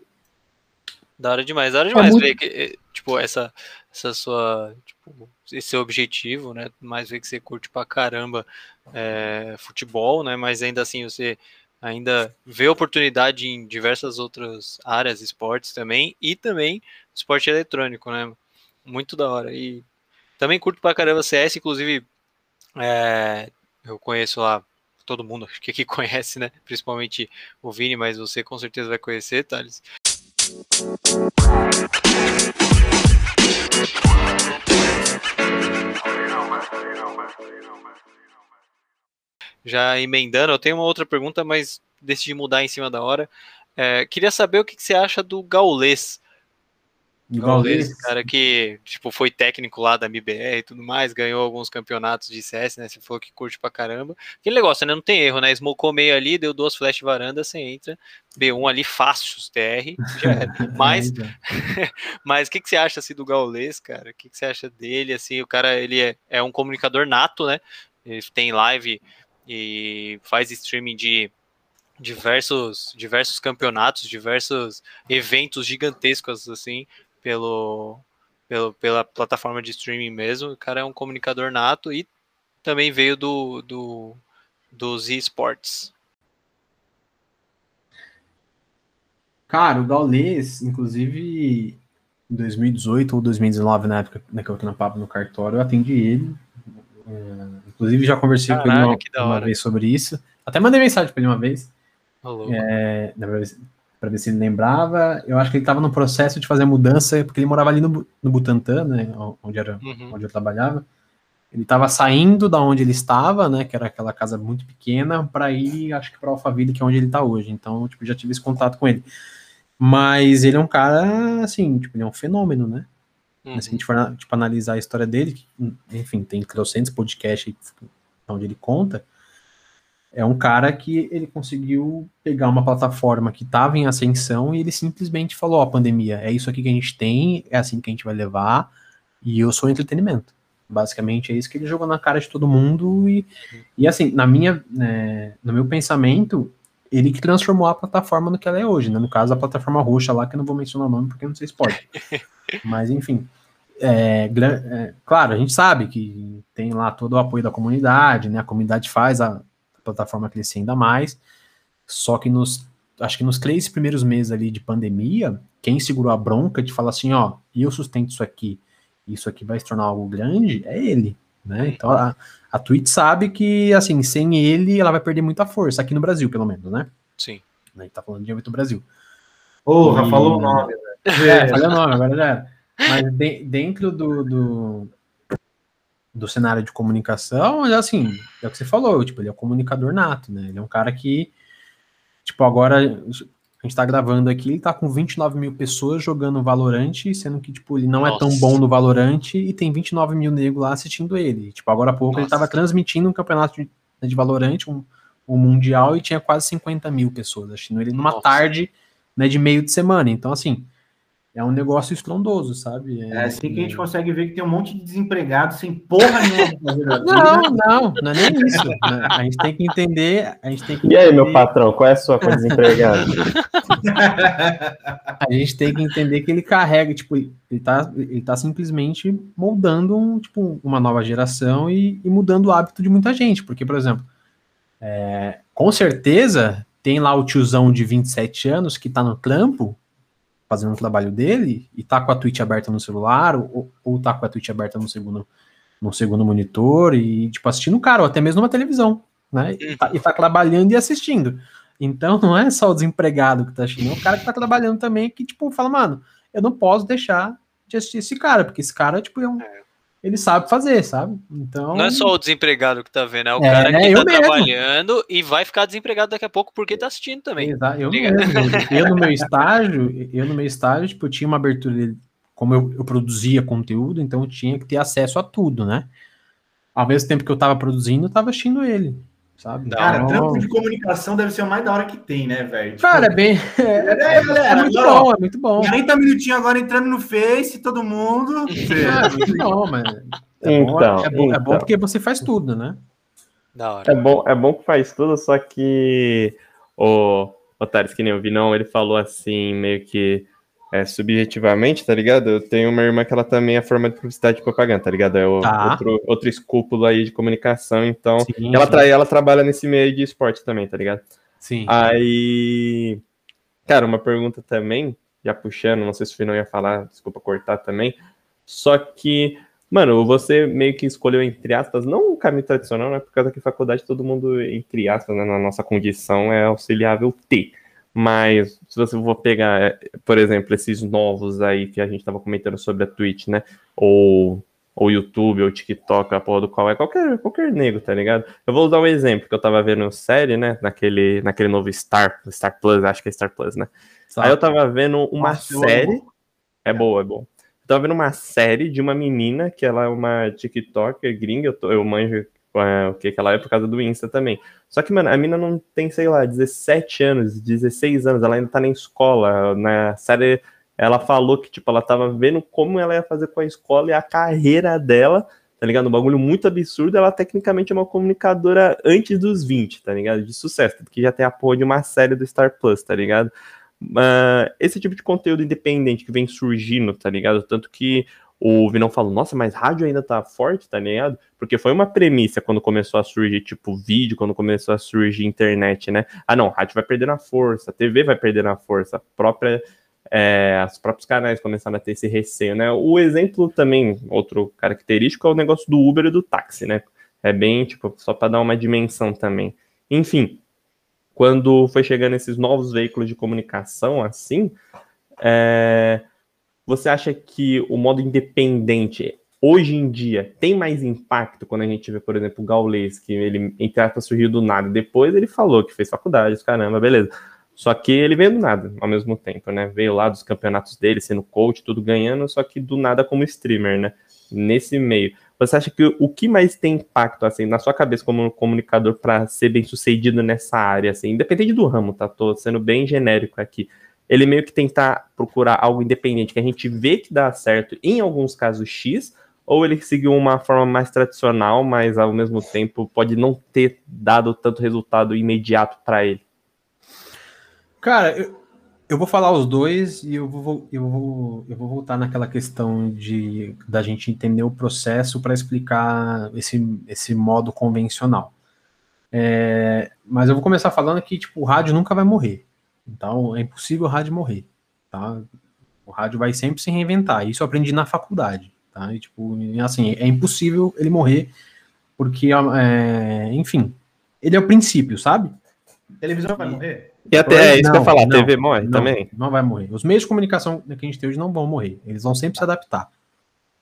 Da hora demais, da hora demais muito- ver que, eh, tipo, essa, essa sua, tipo, esse seu objetivo, né? Mais ver que você curte pra caramba é, futebol, né? Mas ainda assim você ainda vê oportunidade em diversas outras áreas, esportes também, e também esporte eletrônico, né? Muito da hora. E também curto pra caramba CS, inclusive é, eu conheço lá todo mundo [LAUGHS] que aqui conhece, né? Principalmente o Vini, mas você com certeza vai conhecer, Thales. Já emendando, eu tenho uma outra pergunta, mas decidi mudar em cima da hora. É, queria saber o que, que você acha do Gaulês. Esse, cara que tipo, foi técnico lá da MBR e tudo mais, ganhou alguns campeonatos de CS, né? Você falou que curte pra caramba. Aquele negócio, né? Não tem erro, né? Smocou meio ali, deu duas flash varanda, você entra. B1 ali, fácil, TR, já era. Mas É, [LAUGHS] [LAUGHS] mas o que, que você acha assim, do Gaulês, cara? O que, que você acha dele? Assim, o cara ele é, é um comunicador nato, né? Ele tem live e faz streaming de diversos, diversos campeonatos, diversos eventos gigantescos assim pelo, pelo pela plataforma de streaming mesmo. O cara é um comunicador nato e também veio do, do dos esportes. Cara, o Gaulês, inclusive, em 2018 ou 2019, na época né, que eu na Papo no cartório, eu atendi ele. É, inclusive, já conversei com ele Caralho, uma, uma vez sobre isso. Até mandei mensagem pra ele uma vez, louco. é, pra, ver, se- ele lembrava. Eu acho que ele tava no processo de fazer a mudança, porque ele morava ali no, no Butantã, né, onde, era, Uhum. onde eu trabalhava. Ele estava saindo da onde ele estava, né, que era aquela casa muito pequena, para ir, acho que para Alphaville, que é onde ele está hoje. Então, tipo, já tive esse contato com ele. Mas ele é um cara, assim, tipo, ele é um fenômeno, né? Uhum. Se a gente for, tipo, analisar a história dele, que, enfim, tem trocentos podcasts aí onde ele conta, é um cara que ele conseguiu pegar uma plataforma que estava em ascensão e ele simplesmente falou, ó, pandemia, é isso aqui que a gente tem, é assim que a gente vai levar, e eu sou entretenimento. Basicamente é isso que ele jogou na cara de todo mundo e, e assim, na minha, né, no meu pensamento, ele que transformou a plataforma no que ela é hoje, né? No caso, a plataforma roxa lá, que eu não vou mencionar o nome porque não sei se pode. [LAUGHS] Mas, enfim. É, é, claro, a gente sabe que tem lá todo o apoio da comunidade, né? A comunidade faz a plataforma crescer ainda mais. Só que nos, acho que nos três primeiros meses ali de pandemia, quem segurou a bronca de falar assim, ó, e eu sustento isso aqui, isso aqui vai se tornar algo grande, é ele, né? Então a, a Twitch sabe que, assim, sem ele, ela vai perder muita força, aqui no Brasil, pelo menos, né? Sim. A gente tá falando de âmbito Brasil. Porra, E- falou o nome. velho. É, falei o nome, agora já era. Mas de- dentro do, do, do cenário de comunicação, é assim, é o que você falou, tipo, ele é um comunicador nato, né? Ele é um cara que, tipo, agora a gente tá gravando aqui, ele tá com 29 mil pessoas jogando Valorant, sendo que, tipo, ele não é tão Nossa. bom no Valorant e tem 29 mil negros lá assistindo ele. Tipo, agora há pouco ele Nossa. tava transmitindo um campeonato de, de Valorant, um, um mundial, e tinha quase 50 mil pessoas assistindo ele numa Nossa. tarde, né, de meio de semana. Então, assim, é um negócio estrondoso, sabe? É assim que a gente consegue ver que tem um monte de desempregado sem porra nenhuma. [LAUGHS] Não, não, não é nem isso. né? A gente tem que entender. A gente tem que E aí, meu patrão, qual é a sua coisa desempregado? [LAUGHS] A gente tem que entender que ele carrega, tipo, ele tá, ele tá simplesmente moldando um, tipo, uma nova geração e, e mudando o hábito de muita gente. Porque, por exemplo, é, com certeza tem lá o tiozão de 27 anos que tá no trampo, fazendo o trabalho dele, e tá com a Twitch aberta no celular, ou, ou tá com a Twitch aberta no segundo, no segundo monitor, e, tipo, assistindo o cara, ou até mesmo numa televisão, né? E tá, e tá trabalhando e assistindo. Então [LAUGHS] não é só o desempregado que tá assistindo, é o cara que tá trabalhando também, que, tipo, fala, mano, eu não posso deixar de assistir esse cara, porque esse cara, tipo, é um, ele sabe fazer, sabe? Então. Não é só o desempregado que tá vendo, é o É, cara que eu tá mesmo. trabalhando e vai ficar desempregado daqui a pouco porque tá assistindo também. Exa- Eu, mesmo, [LAUGHS] eu no meu estágio, eu no meu estágio, tipo, eu tinha uma abertura, como eu, eu produzia conteúdo, então eu tinha que ter acesso a tudo, né? Ao mesmo tempo que eu tava produzindo, eu tava assistindo ele, sabe? Da Cara, Então, trampo de comunicação deve ser o mais da hora que tem, né, velho? Tipo, Cara, é bem. É, é, é galera, muito agora, ó, bom, é muito bom. 30 minutinhos agora entrando no Face, todo mundo. [LAUGHS] É, muito bom, mas. É bom, Então, é, bom, é então. porque você faz tudo, né? Da hora. É bom, é bom que faz tudo, só que o Otários, que nem o Vinão, ele falou assim, meio que é, subjetivamente, tá ligado? Eu tenho uma irmã que ela também é forma de publicidade e propaganda, tá ligado? É o- Tá. outro, outro escúpulo aí de comunicação, então. Sim, Ela, tra ela trabalha nesse meio de esporte também, tá ligado? sim. Aí, cara, uma pergunta também, já puxando, não sei se o Vinão ia falar, desculpa cortar também, só que, mano, você meio que escolheu, entre aspas, não um caminho tradicional, né? Por causa que faculdade todo mundo, entre aspas, né, na nossa condição é auxiliável ter. Mas se você for pegar, é, por exemplo, esses novos aí que a gente tava comentando sobre a Twitch, né? Ou ou YouTube, ou TikTok, a porra do qual é qualquer, qualquer nego, tá ligado? Eu vou usar um exemplo que eu tava vendo série, né? Naquele, naquele novo Star, Star Plus, acho que é Star Plus, né? Aí eu tava vendo uma Nossa, série. É boa, é bom. Eu tava vendo uma série de uma menina que ela é uma TikToker gringa, eu, tô- eu manjo é, o que que ela é por causa do Insta também. Só que, mano, a menina não tem, sei lá, 17 anos, 16 anos, ela ainda tá na escola. Na série, ela falou que, tipo, ela tava vendo como ela ia fazer com a escola e a carreira dela, tá ligado? Um bagulho muito absurdo. Ela tecnicamente é uma comunicadora antes dos 20, tá ligado? De sucesso, porque já tem a porra de uma série do Star Plus, tá ligado? Ah, esse tipo de conteúdo independente que vem surgindo, tá ligado? Tanto que o Vinão falou, nossa, mas rádio ainda tá forte, tá ligado? Porque foi uma premissa quando começou a surgir, tipo, vídeo, quando começou a surgir internet, né? Ah, não, rádio vai perder na força, a TV vai perder na força, própria, é, os próprios canais começaram a ter esse receio, né? O exemplo também, outro característico, é o negócio do Uber e do táxi, né? É bem, tipo, só para dar uma dimensão também. Enfim, quando foi chegando esses novos veículos de comunicação, assim, é, você acha que o modo independente hoje em dia tem mais impacto quando a gente vê, por exemplo, o Gaules, que ele, entre aspas, surgiu do nada. Depois ele falou que fez faculdade, caramba, beleza. Só que ele veio do nada ao mesmo tempo, né? Veio lá dos campeonatos dele, sendo coach, tudo ganhando, só que do nada como streamer, né? Nesse meio. Você acha que o que mais tem impacto, assim, na sua cabeça como comunicador para ser bem sucedido nessa área, assim, independente do ramo, tá? Tô sendo bem genérico aqui. Ele meio que tentar procurar algo independente, que a gente vê que dá certo em alguns casos X, ou ele seguiu uma forma mais tradicional, mas ao mesmo tempo pode não ter dado tanto resultado imediato para ele. Cara, eu, eu vou falar os dois e eu vou, eu vou, eu vou voltar naquela questão de da gente entender o processo para explicar esse, esse modo convencional. É, mas eu vou começar falando que tipo, o rádio nunca vai morrer. Então é impossível o rádio morrer. Tá? O rádio vai sempre se reinventar. Isso eu aprendi na faculdade. Tá? E, tipo, assim, é impossível ele morrer, porque, é, enfim, ele é o princípio, sabe? Televisão vai morrer? E até é isso que eu ia Não, falar, a não, TV morre não, também. Não vai morrer. Os meios de comunicação que a gente tem hoje não vão morrer. Eles vão sempre se adaptar.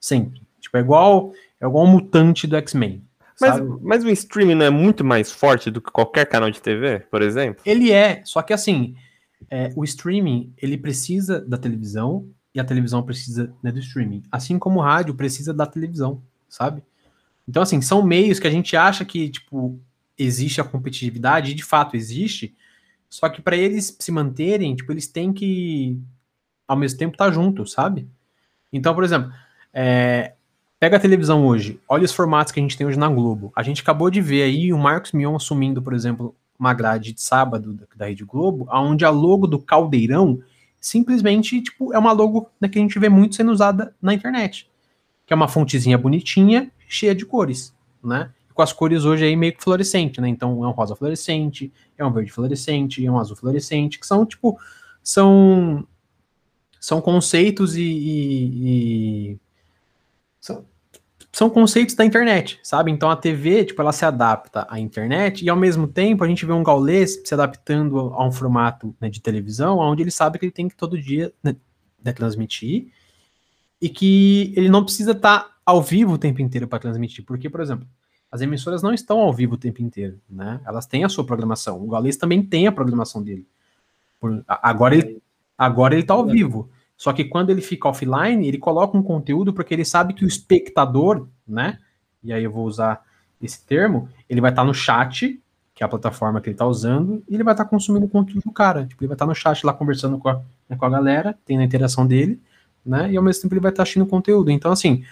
Sempre. Tipo, é igual, é igual um mutante do X-Men. Mas, mas o streaming não é muito mais forte do que qualquer canal de TV, por exemplo? Ele é, só que assim, é, o streaming, ele precisa da televisão e a televisão precisa né, do streaming. Assim como o rádio precisa da televisão, sabe? Então, assim, são meios que a gente acha que, tipo, existe a competitividade, e de fato existe, só que para eles se manterem, tipo, eles têm que ao mesmo tempo tá junto, sabe? Então, por exemplo, é, pega a televisão hoje, olha os formatos que a gente tem hoje na Globo. A gente acabou de ver aí o Marcos Mion assumindo, por exemplo, uma grade de sábado da, Rede Globo, onde a logo do Caldeirão simplesmente tipo, é uma logo né, que a gente vê muito sendo usada na internet. Que é uma fontezinha bonitinha, cheia de cores, né? Com as cores hoje aí meio que fluorescente, né? Então é um rosa fluorescente, é um verde fluorescente, é um azul fluorescente, que são, tipo, são são conceitos e, e, e são, são conceitos da internet, sabe? Então a TV, tipo, ela se adapta à internet e ao mesmo tempo a gente vê um gaulês se adaptando a um formato né, de televisão, onde ele sabe que ele tem que todo dia né, né, transmitir e que ele não precisa estar tá ao vivo o tempo inteiro para transmitir, porque, por exemplo, as emissoras não estão ao vivo o tempo inteiro, né? Elas têm a sua programação. O gaulês também tem a programação dele. Por, agora ele Agora ele está ao vivo. Só que quando ele fica offline, ele coloca um conteúdo porque ele sabe que o espectador, né? E aí eu vou usar esse termo, ele vai estar tá no chat, que é a plataforma que ele está usando, e ele vai estar tá consumindo o conteúdo do cara. Tipo, ele vai estar tá no chat lá conversando com a, né, com a galera, tem a interação dele, né? E ao mesmo tempo ele vai estar tá assistindo o conteúdo. Então, assim,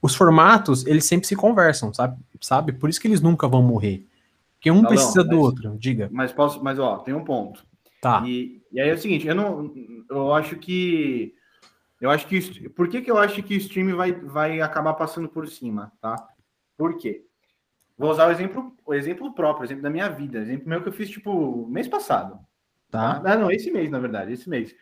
os formatos, eles sempre se conversam, sabe? sabe? Por isso que eles nunca vão morrer. Porque um não, precisa não, mas, do outro, diga. Mas posso, mas ó, tem um ponto. Tá. E, e aí é o seguinte, eu não, eu acho que, eu acho que, por que que eu acho que o stream vai, vai acabar passando por cima, tá? Por quê? Vou usar o exemplo, o exemplo próprio, o exemplo da minha vida, exemplo meu que eu fiz tipo mês passado. Tá? Ah, não, esse mês na verdade, esse mês. O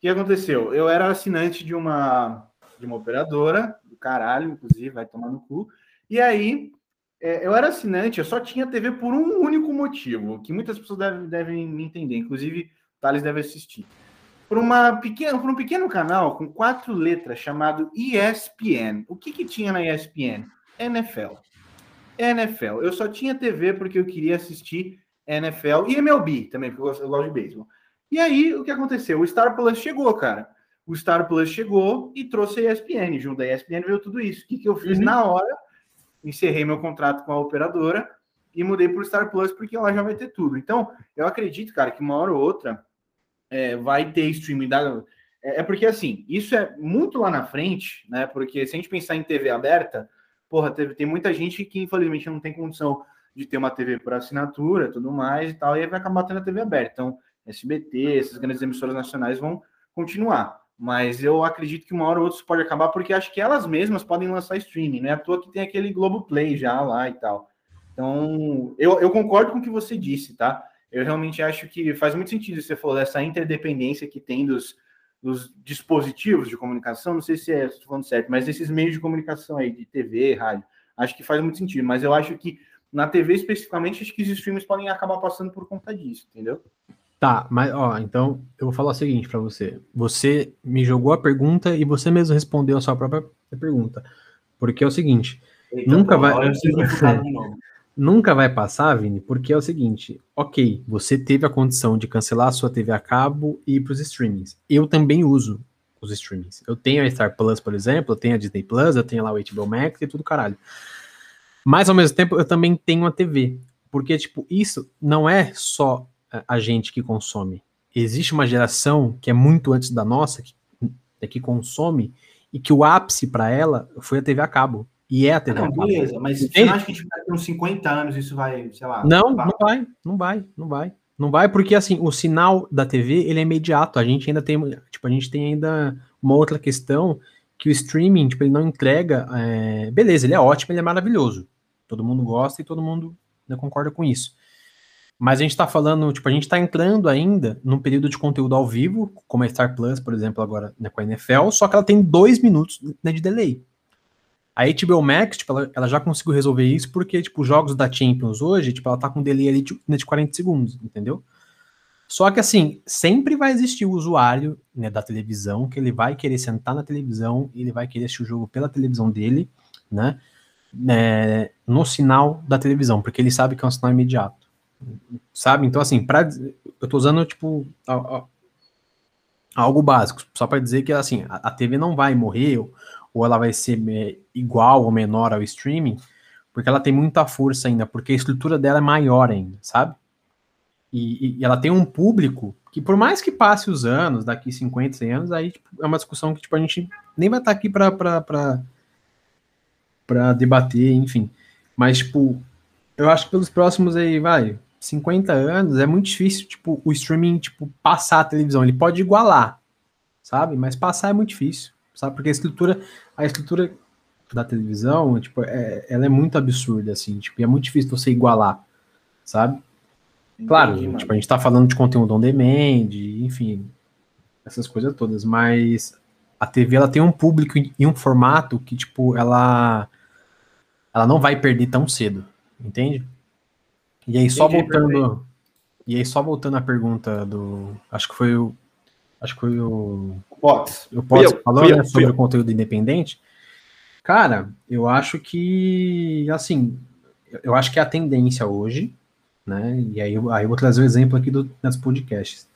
que aconteceu? Eu era assinante de uma de uma operadora do caralho, inclusive, vai tomar no cu. E aí é, eu era assinante, eu só tinha TV por um único motivo, que muitas pessoas devem, devem me entender, inclusive Thales deve assistir. Por, uma pequena, por um pequeno canal com quatro letras chamado ESPN. O que, que tinha na ESPN? NFL. NFL. Eu só tinha TV porque eu queria assistir NFL e MLB também, porque eu gosto, eu gosto de beisebol. E aí, o que aconteceu? O Star Plus chegou, cara. O Star Plus chegou e trouxe a ESPN. Junto da ESPN veio tudo isso. O que, que eu fiz uhum. na hora? encerrei meu contrato com a operadora e mudei para o Star Plus porque lá já vai ter tudo. Então, eu acredito, cara, que uma hora ou outra é, vai ter streaming da. É, é, porque assim, isso é muito lá na frente, né? Porque se a gente pensar em TV aberta, porra, teve, tem muita gente que infelizmente não tem condição de ter uma TV por assinatura, tudo mais e tal, e aí vai acabar tendo a TV aberta. Então, SBT, essas grandes emissoras nacionais vão continuar. Mas eu acredito que uma hora ou outra isso pode acabar, porque acho que elas mesmas podem lançar streaming, né? À toa que tem aquele Globoplay já lá e tal. Então, eu, eu concordo com o que você disse, tá? Eu realmente acho que faz muito sentido você falou dessa interdependência que tem dos, dos dispositivos de comunicação, não sei se é estou falando certo, mas esses meios de comunicação aí, de TV, rádio, acho que faz muito sentido. Mas eu acho que na TV especificamente, acho que os streams podem acabar passando por conta disso, entendeu? Tá, mas ó, então eu vou falar o seguinte para você. Você me jogou a pergunta e você mesmo respondeu a sua própria pergunta. Porque é o seguinte, Eita, nunca vai nunca vai passar, Vini, porque é o seguinte, OK, você teve a condição de cancelar a sua TV a cabo e ir para os streamings. Eu também uso os streamings. Eu tenho a Star Plus, por exemplo, eu tenho a Disney Plus, eu tenho lá o HBO Max e tudo caralho. Mas ao mesmo tempo eu também tenho a TV, porque tipo, isso não é só a gente que consome. Existe uma geração que é muito antes da nossa, que, é que consome, e que o ápice para ela foi a TV a cabo. E é a TV não. Beleza, mas você acha que daqui uns 50 anos isso vai, sei lá. Não, não vai, não vai, não vai. Não vai, porque assim, o sinal da TV ele é imediato. A gente ainda tem, tipo, a gente tem ainda uma outra questão que o streaming, tipo, ele não entrega. É... Beleza, ele é ótimo, ele é maravilhoso. Todo mundo gosta e todo mundo né, concorda com isso. Mas a gente está falando, tipo, a gente está entrando ainda num período de conteúdo ao vivo, como a Star Plus, por exemplo, agora né, com a NFL, só que ela tem dois minutos né, de delay. A HBO Max, tipo, ela, ela, já conseguiu resolver isso porque, tipo, os jogos da Champions hoje, tipo, ela tá com delay ali de, né, de 40 segundos, entendeu? Só que, assim, sempre vai existir o usuário né, da televisão, que ele vai querer sentar na televisão, ele vai querer assistir o jogo pela televisão dele, né, né no sinal da televisão, porque ele sabe que é um sinal imediato sabe? Então, assim, pra, eu tô usando, tipo, a, a, algo básico, só para dizer que, assim, a, a, TV não vai morrer, ou ela vai ser é, igual ou menor ao streaming, porque ela tem muita força ainda, porque a estrutura dela é maior ainda, sabe? E, e, ela tem um público que, por mais que passe os anos, daqui 50, 100 anos, aí tipo, é uma discussão que tipo, a gente nem vai estar tá aqui para debater, enfim. Mas, tipo, eu acho que pelos próximos aí, vai, 50 anos, é muito difícil, tipo, o streaming, tipo, passar a televisão. Ele pode igualar, sabe? Mas passar é muito difícil, sabe? Porque a estrutura, a estrutura da televisão, tipo, é, ela é muito absurda, assim, tipo, é muito difícil você igualar, sabe? Claro, Entendi, tipo, a gente tá falando de conteúdo on demand, enfim, essas coisas todas, mas a TV, ela tem um público e um formato que, tipo, ela ela não vai perder tão cedo, entende? E aí, só Entendi, voltando. Perfeito. E aí, só voltando à pergunta do. Acho que foi o. Acho que foi o. Potts. O Potts falou né, sobre o conteúdo independente. Cara, eu acho que. Assim. Eu acho que é a tendência hoje, né? E aí, aí eu vou trazer o um exemplo aqui do, das podcasts.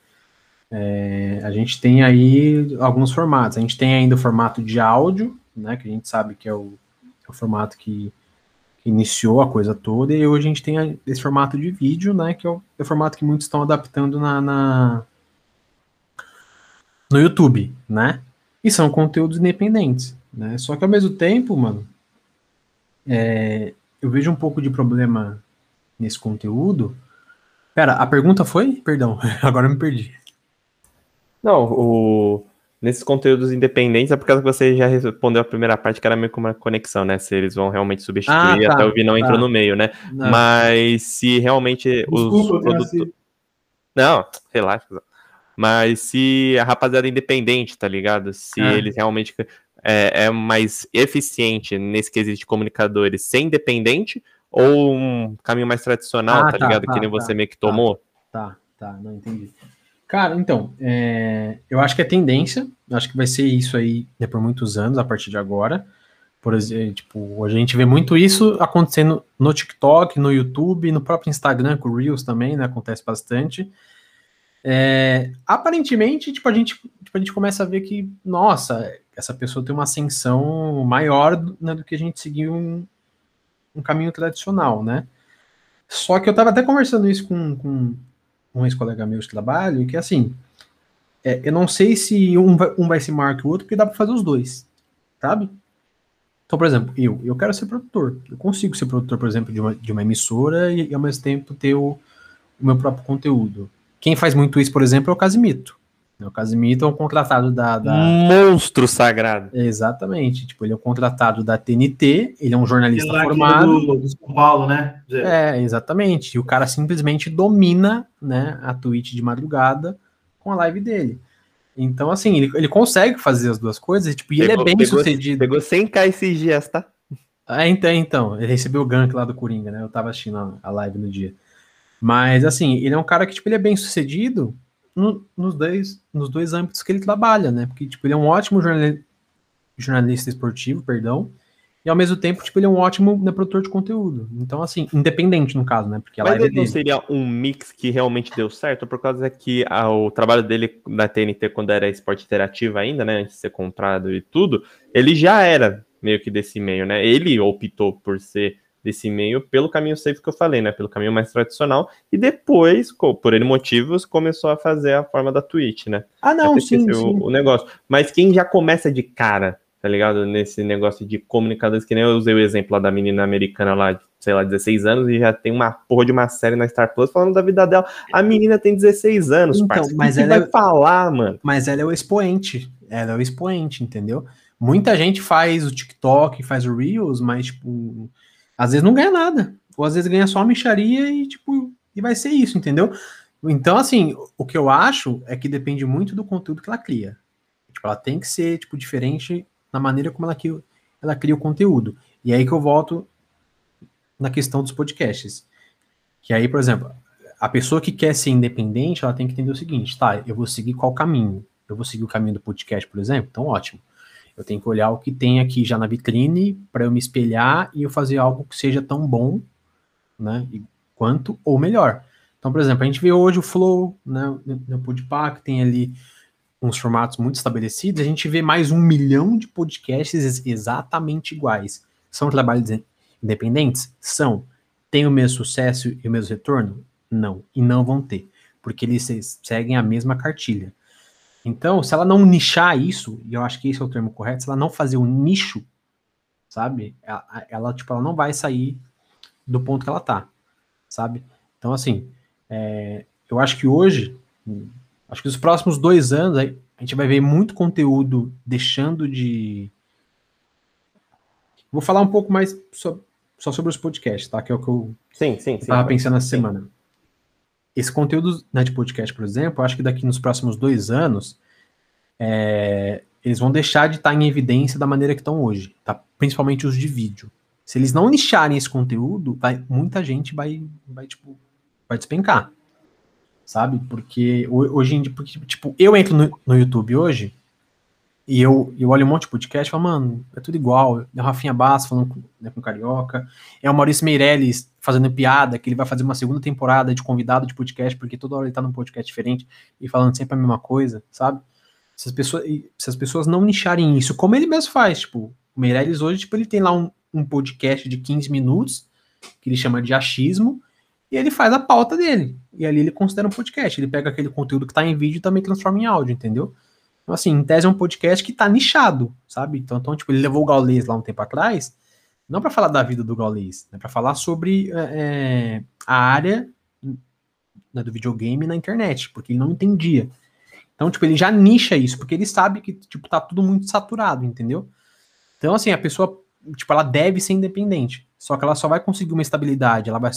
É, a gente tem aí alguns formatos. A gente tem ainda o formato de áudio, né? Que a gente sabe que é o, é o formato que iniciou a coisa toda, e hoje a gente tem esse formato de vídeo, né, que é o, é o formato que muitos estão adaptando na, na, no YouTube, né? E são conteúdos independentes, né? Só que ao mesmo tempo, mano, é, eu vejo um pouco de problema nesse conteúdo. Pera, a pergunta foi? Perdão, [LAUGHS] agora eu me perdi. Não, o nesses conteúdos independentes, é por causa que você já respondeu a primeira parte, que era meio como uma conexão, né? Se eles vão realmente substituir, ah, tá, até o não tá. entrou no meio, né? Não. Mas se realmente Desculpa, os produtos. Não, relaxa. Mas se a rapaziada é independente, tá ligado? Se é. eles realmente é, é, mais eficiente nesse quesito de comunicadores ser independente ou um caminho mais tradicional, ah, tá, tá, ligado? Tá, que nem você meio que tomou. Tá, tá, não entendi. Cara, então, é, eu acho que é tendência, acho que vai ser isso aí né, por muitos anos, a partir de agora. Por exemplo, tipo, a gente vê muito isso acontecendo no TikTok, no YouTube, no próprio Instagram, com o Reels também, né? Acontece bastante. É, aparentemente, tipo, a gente, tipo, a gente começa a ver que, nossa, essa pessoa tem uma ascensão maior né, do que a gente seguir um, um caminho tradicional, né? Só que eu tava até conversando isso com, com um ex-colega meu de trabalho, que assim, é, eu não sei se um vai, um vai ser maior que o outro, porque dá para fazer os dois, sabe? Então, por exemplo, eu, eu quero ser produtor. Eu consigo ser produtor, por exemplo, de uma, de uma emissora e, e ao mesmo tempo ter o, o, meu próprio conteúdo. Quem faz muito isso, por exemplo, é o Casimito. O Casimito é um contratado da, da... Monstro sagrado. Exatamente. Tipo, ele é um contratado da TNT, ele é um jornalista é formado. Do, do São Paulo, né? É, exatamente. E o cara simplesmente domina né, a Twitch de madrugada com a live dele. Então, assim, ele, ele consegue fazer as duas coisas, tipo, e pegou, ele é bem pegou, sucedido. Pegou 100k esses dias, tá? Ah, então, então, ele recebeu o gank lá do Coringa, né? Eu tava assistindo a live no dia. Mas, assim, ele é um cara que, tipo, ele é bem sucedido, no, nos, dois, nos dois âmbitos que ele trabalha, né? Porque, tipo, ele é um ótimo jornalista, jornalista esportivo, perdão, e ao mesmo tempo, tipo, ele é um ótimo né, produtor de conteúdo. Então, assim, independente no caso, né? Porque a Mas live ele não seria um mix que realmente deu certo, por causa que o trabalho dele na TNT, quando era esporte interativo ainda, né? Antes de ser comprado e tudo, ele já era meio que desse meio, né? Ele optou por ser desse meio pelo caminho safe que eu falei, né? Pelo caminho mais tradicional. E depois, por N motivos, começou a fazer a forma da Twitch, né? Ah, não, sim, sim. O, o, negócio. Mas quem já começa de cara, tá ligado? Nesse negócio de comunicadores, que nem eu usei o exemplo lá da menina americana lá, sei lá, 16 anos, e já tem uma porra de uma série na Star Plus falando da vida dela. A menina tem 16 anos, então, parceiro. Mas que ela vai é... falar, mano? Mas ela é o expoente. Ela é o expoente, entendeu? Muita gente faz o TikTok, faz o Reels, mas, tipo, às vezes não ganha nada. Ou às vezes ganha só uma micharia e, tipo, e vai ser isso, entendeu? Então, assim, o que eu acho é que depende muito do conteúdo que ela cria. Tipo, ela tem que ser, tipo, diferente na maneira como ela cria, ela cria o conteúdo. E aí que eu volto na questão dos podcasts. Que aí, por exemplo, a pessoa que quer ser independente, ela tem que entender o seguinte, tá, eu vou seguir qual caminho? Eu vou seguir o caminho do podcast, por exemplo? Então, ótimo. Eu tenho que olhar o que tem aqui já na vitrine para eu me espelhar e eu fazer algo que seja tão bom, né, quanto ou melhor. Então, por exemplo, a gente vê hoje o Flow, né, no Podpah, que tem ali uns formatos muito estabelecidos, a gente vê mais um milhão de podcasts exatamente iguais. São trabalhos independentes? São. Tem o mesmo sucesso e o mesmo retorno? Não. E não vão ter. Porque eles seguem a mesma cartilha. Então, se ela não nichar isso, e eu acho que esse é o termo correto, se ela não fazer o um nicho, sabe? Ela, ela, tipo, ela não vai sair do ponto que ela tá, sabe? Então, assim, é, eu acho que hoje, acho que nos próximos dois anos, a gente vai ver muito conteúdo deixando de. Vou falar um pouco mais só sobre os podcasts, tá? Que é o que eu sim, sim, estava pensando essa sim. semana. Esse conteúdo né, de podcast, por exemplo, acho que daqui nos próximos dois anos, é, eles vão deixar de estar em evidência da maneira que estão hoje, tá? principalmente os de vídeo. Se eles não nicharem esse conteúdo, vai, muita gente vai, vai, tipo, vai despencar sabe? Porque hoje em dia, porque, tipo, eu entro no, no YouTube hoje e eu, eu olho um monte de podcast e falo, mano, é tudo igual. É o Rafinha Bass falando com, né, com Carioca, é o Maurício Meirelles fazendo piada, que ele vai fazer uma segunda temporada de convidado de podcast, porque toda hora ele tá num podcast diferente e falando sempre a mesma coisa, sabe? Se as pessoas, se as pessoas não nicharem isso, como ele mesmo faz, tipo, o Meirelles hoje, tipo, ele tem lá um, um podcast de 15 minutos, que ele chama de achismo, e ele faz a pauta dele. E ali ele considera um podcast. Ele pega aquele conteúdo que está em vídeo e também transforma em áudio, entendeu? Então, assim, em tese é um podcast que está nichado, sabe? Então, então, tipo, ele levou o Gaules lá um tempo atrás, não para falar da vida do Gaules, né? para falar sobre é, é, a área né, do videogame na internet, porque ele não entendia. Então, tipo, ele já nicha isso, porque ele sabe que, tipo, tá tudo muito saturado, entendeu? Então, assim, a pessoa, tipo, ela deve ser independente. Só que ela só vai conseguir uma estabilidade, ela vai,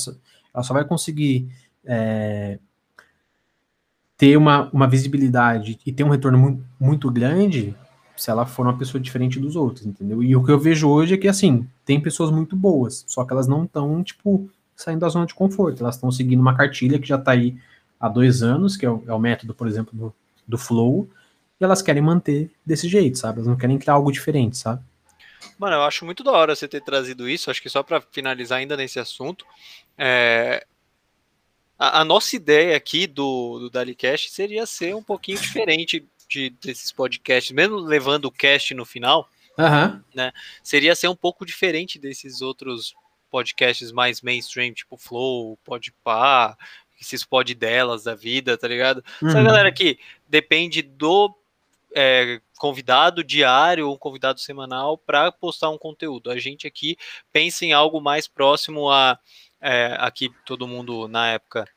ela só vai conseguir é, ter uma, uma visibilidade e ter um retorno muito, muito grande se ela for uma pessoa diferente dos outros, entendeu? E o que eu vejo hoje é que, assim, tem pessoas muito boas, só que elas não estão, tipo, saindo da zona de conforto, elas estão seguindo uma cartilha que já está aí há dois anos, que é o, é o método, por exemplo, do, do Flow, e elas querem manter desse jeito, sabe? Elas não querem criar algo diferente, sabe? Mano, eu acho muito da hora você ter trazido isso. Acho que só para finalizar ainda nesse assunto, é... a, a, nossa ideia aqui do, do Dalicast seria ser um pouquinho diferente de, desses podcasts, mesmo levando o cast no final, uhum. né? Seria ser um pouco diferente desses outros podcasts mais mainstream, tipo Flow, Podpah, esses pod delas da vida, tá ligado? Uhum. Essa galera que depende do é, convidado diário ou um convidado semanal para postar um conteúdo. A gente aqui pensa em algo mais próximo a é, aqui todo mundo na época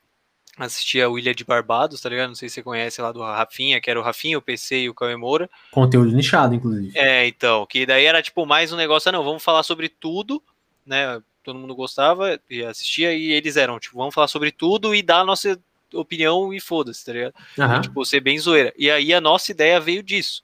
assistia o Ilha de Barbados, tá ligado? Não sei se você conhece lá do Rafinha, que era o Rafinha, o PC e o Cauê Moura. Conteúdo nichado, inclusive. É, então, que daí era tipo mais um negócio, ah, não, vamos falar sobre tudo, né? Todo mundo gostava e assistia, e eles eram, tipo, vamos falar sobre tudo e dar a nossa opinião e foda-se, tá ligado? Uhum. E, tipo, ser bem zoeira. E aí a nossa ideia veio disso.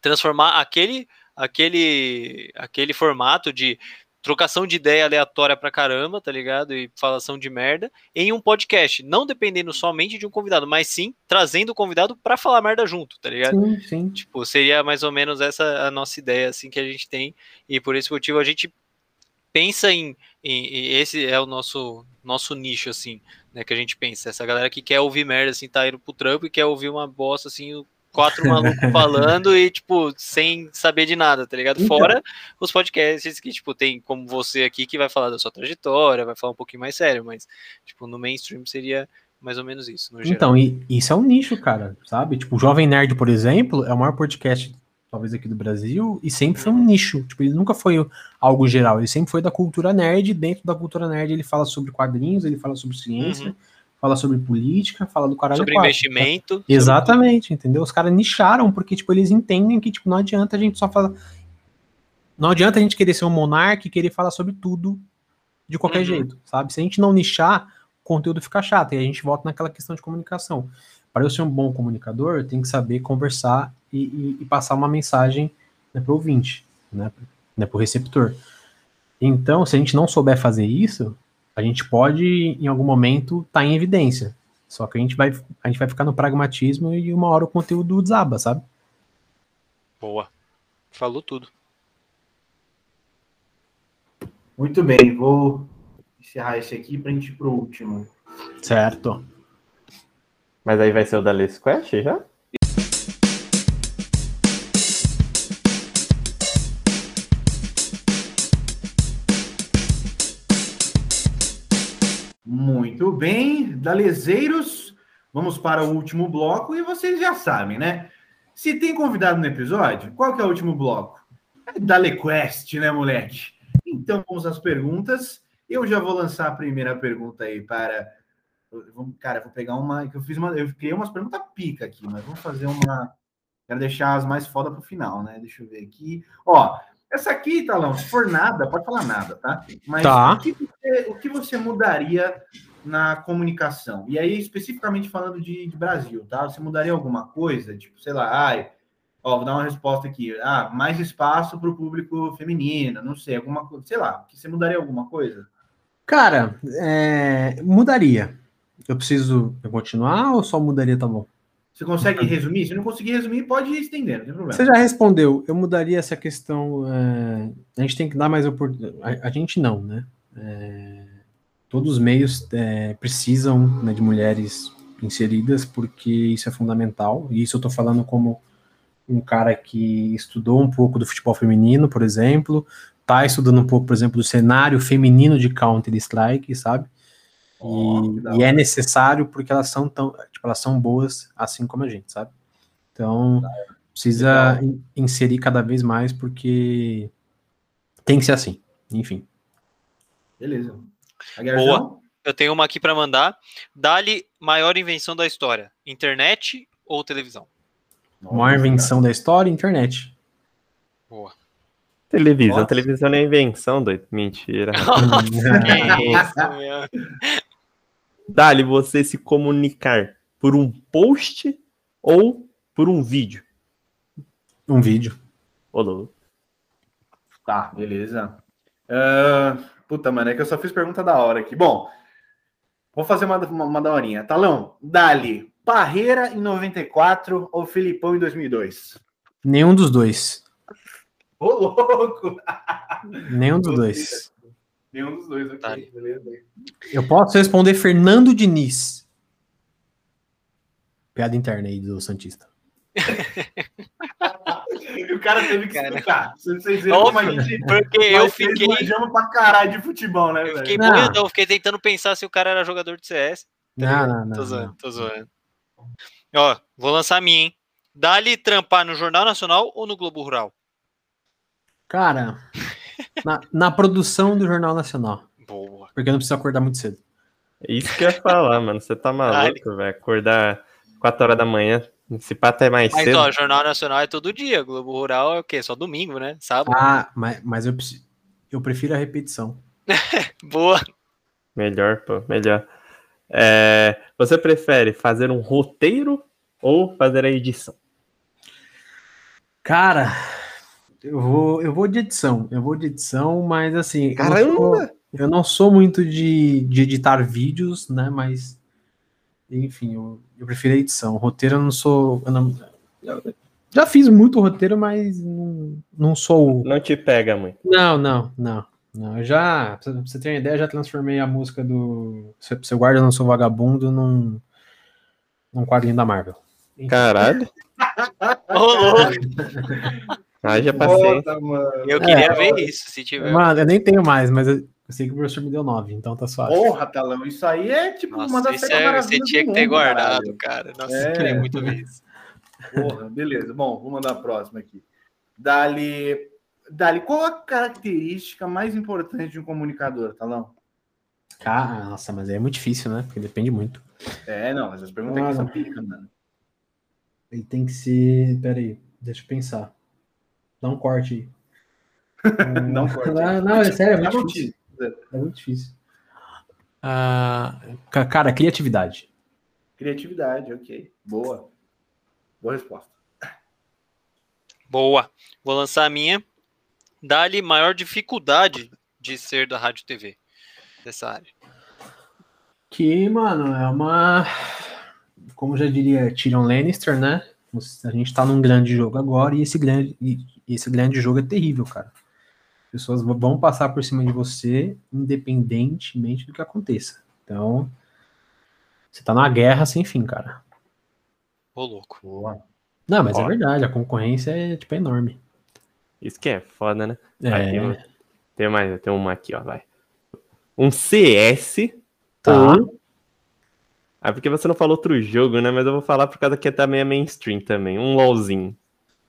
Transformar aquele, aquele, aquele formato de trocação de ideia aleatória pra caramba, tá ligado? E falação de merda, em um podcast, não dependendo somente de um convidado, mas sim trazendo o convidado para falar merda junto, tá ligado? Sim, sim. Tipo, seria mais ou menos essa a nossa ideia, assim, que a gente tem, e por esse motivo a gente pensa em, em, em esse é o nosso nosso nicho, assim, né, que a gente pensa. Essa galera que quer ouvir merda, assim, tá indo pro trampo e quer ouvir uma bosta, assim, quatro malucos falando e, tipo, sem saber de nada, tá ligado? Então. Fora os podcasts que, tipo, tem como você aqui que vai falar da sua trajetória, vai falar um pouquinho mais sério, mas, tipo, no mainstream seria mais ou menos isso. então, e, isso é um nicho, cara, sabe? Tipo, o Jovem Nerd, por exemplo, é o maior podcast talvez aqui do Brasil, e sempre foi um nicho. Tipo, ele nunca foi algo geral, ele sempre foi da cultura nerd. Dentro da cultura nerd, ele fala sobre quadrinhos, ele fala sobre ciência, uhum. Fala sobre política, fala do caralho. Sobre 4, investimento. Tá? Exatamente, entendeu? Os caras nicharam, porque, tipo, eles entendem que, tipo, não adianta a gente só falar. Não adianta a gente querer ser um monarca e querer falar sobre tudo de qualquer uhum. jeito, sabe? Se a gente não nichar, o conteúdo fica chato, e a gente volta naquela questão de comunicação. Para eu ser um bom comunicador, eu tenho que saber conversar e, e, e passar uma mensagem né, para o ouvinte, né, né, para o receptor. Então, se a gente não souber fazer isso, a gente pode, em algum momento, estar tá em evidência. Só que a gente, vai, a gente vai ficar no pragmatismo e uma hora o conteúdo desaba, sabe? Boa. Falou tudo. Muito bem, vou encerrar esse aqui para a gente ir para o último. Certo. Mas aí vai ser o da List Quest já? Muito bem, dalezeiros, vamos para o último bloco e vocês já sabem, né? Se tem convidado no episódio, qual que é o último bloco? É Dalequest, né, moleque? Então vamos às perguntas. Eu já vou lançar a primeira pergunta aí para. Cara, vou pegar uma. Eu fiz uma. Eu criei umas perguntas pica aqui, mas vamos fazer uma. Quero deixar as mais foda para o final, né? Deixa eu ver aqui. Ó, essa aqui, Talão, se for nada, pode falar nada, tá? Mas Tá. O, que você, o que você mudaria na comunicação? E aí, especificamente falando de, de Brasil, tá? Você mudaria alguma coisa? Tipo, sei lá, ai, ó, vou dar uma resposta aqui. Ah, mais espaço para o público feminino, não sei, alguma coisa, sei lá, que você mudaria alguma coisa? Cara, é, mudaria. Eu preciso continuar ou só mudaria, tá bom? Você consegue resumir? Se não conseguir resumir, pode ir estendendo, não tem problema. Você já respondeu. Eu mudaria essa questão. é, a gente tem que dar mais oportunidade. A, a gente não, né? É, todos os meios é, precisam né, de mulheres inseridas, porque isso é fundamental. E isso eu tô falando como um cara que estudou um pouco do futebol feminino, por exemplo, tá estudando um pouco, por exemplo, do cenário feminino de Counter-Strike, sabe? E, da e é necessário porque elas são tão, tipo, elas são boas assim como a gente, sabe? Então, precisa in- inserir cada vez mais porque tem que ser assim. Enfim. Beleza. Boa. Eu tenho uma aqui para mandar. Dali, maior invenção da história: internet ou televisão? Nossa, Maior invenção da história, internet. Boa. Televisão. Nossa. Televisão não é invenção, doido. Mentira. [LAUGHS] Que isso, meu. Dali, você se comunicar por um post ou por um vídeo? um vídeo. Ô, louco. Tá, beleza. Ah, puta, mano, é que eu só fiz pergunta da hora aqui. Bom, vou fazer uma, uma, uma daorinha. Talão, Dali, Parreira em 94 ou Filipão em 2002? Nenhum dos dois. Ô, louco! [LAUGHS] Nenhum dos dois. Nenhum dos dois aqui, Tá. beleza. Eu posso responder Fernando Diniz. Piada interna aí do Santista. [LAUGHS] E [LAUGHS] o cara teve que Cara. explicar. Vocês como a gente... Porque eu fiquei, manjamos pra caralho de futebol, né, eu velho? fiquei Não. boiadão, fiquei tentando pensar se o cara era jogador de CS. Não, ligado? não, não. Tô zoando, não. tô zoando. Ó, vou lançar a minha, hein? Dali trampar no Jornal Nacional ou no Globo Rural? Cara, na, na produção do Jornal Nacional. Boa. Porque eu não preciso acordar muito cedo. É isso que eu ia falar, mano. Você tá maluco, velho. Acordar 4 horas da manhã. Se pá até mais Mas, cedo. ó, Jornal Nacional é todo dia. Globo Rural é o quê? Só domingo, né? Sábado. Ah, mas, mas eu, eu prefiro a repetição. [LAUGHS] Boa. Melhor, pô, melhor. É, você prefere fazer um roteiro ou fazer a edição? Cara, eu vou, eu vou de edição. Eu vou de edição, mas assim. eu não Caramba! sou- Eu não sou muito de, de editar vídeos, né? Mas. Enfim, eu, eu prefiro a edição. Roteiro eu não sou. Eu não, eu já fiz muito roteiro, mas não, não sou. o- Não te pega muito. Não, não, não. não. Eu já, pra você ter uma ideia, eu já transformei a música do Seu, Seu Guarda Não Sou Vagabundo num, num quadrinho da Marvel. Caralho. Aí já passei. Bota, mano. Eu queria É, ver isso, se tiver. Mano, eu nem tenho mais, mas eu, eu sei que o professor me deu 9, então tá suave. Porra, Talão, isso aí é tipo uma Nossa, das isso sete é, você tinha que ter guardado, caralho. cara. Nossa, É. queria muito ver isso. Porra, beleza. Bom, vou mandar a próxima aqui. Dali, Dali, qual a característica mais importante de um comunicador, Talão? Ah, nossa, mas aí é muito difícil, né? Porque depende muito. É, não, essas perguntas aqui Ah, são não. pica, mano. Ele tem que ser. Pera aí, deixa eu pensar. Dá um corte aí. [LAUGHS] Não [LAUGHS] corte. Não, não, é sério, é muito um difícil. É muito difícil. Ah, ca- cara, criatividade. Criatividade, ok. Boa. Boa resposta. Boa. Vou lançar a minha. Dá-lhe maior dificuldade de ser da Rádio TV. Dessa área. Que, mano, é uma. Como já diria Tyrion Lannister, né? A gente tá num grande jogo agora e esse grande, e esse grande jogo é terrível, cara. As pessoas vão passar por cima de você independentemente do que aconteça. Então, você tá numa guerra sem fim, cara. Ô, louco. Boa. Não, mas é Ó. verdade, a concorrência é, tipo, enorme. Isso que é foda, né? É, Aqui, ó. Tem mais, tem uma aqui, ó, vai. Um CS Tá. ou Ah, porque você não falou outro jogo, né? Mas eu vou falar por causa que também é mainstream também. Um LOLzinho.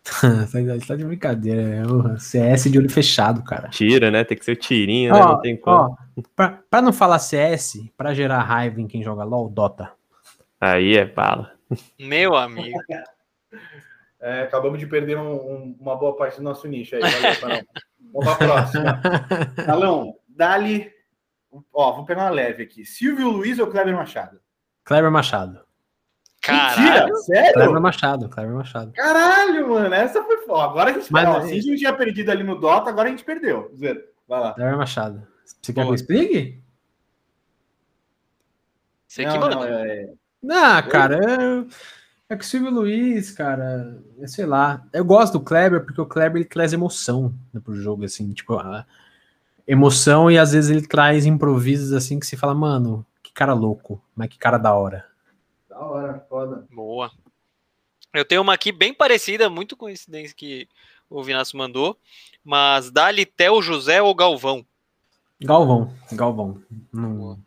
[LAUGHS] Você tá de brincadeira. É o CS de olho fechado, cara. Tira, né? Tem que ser o tirinho, né? Ó, Não tem como. ó, pra, pra não falar CS, pra gerar raiva em quem joga LOL, Dota. Aí é bala. Meu amigo. É, acabamos de perder um- um- uma boa parte do nosso nicho aí. Valeu. Vamos pra próxima. [LAUGHS] Talão, dali. Ó, vou pegar uma leve aqui. Silvio Luiz ou Kleber Machado? Kleber Machado. Caralho. Mentira, sério? Kleber Machado, Kleber Machado. Caralho, mano, essa foi foda. Agora a gente Mas- ó, se a gente tinha perdido ali no Dota, agora a gente perdeu. Zero. Vai lá. Kleber Machado. Você quer que eu explique? Você que Não, manda. não, é- Ah, cara, é, é que o Silvio Luiz, cara, é, sei lá. Eu gosto do Kleber porque o Kleber ele traz emoção né, pro jogo, assim, tipo, a emoção e às vezes ele traz improvisos assim que se fala, mano, que cara louco, mas que cara da hora. Da hora, foda. Boa. Eu tenho uma aqui bem parecida, muito coincidência que o Vinasco mandou, mas dá-lhe Theo José ou Galvão? Galvão, Galvão. Não- O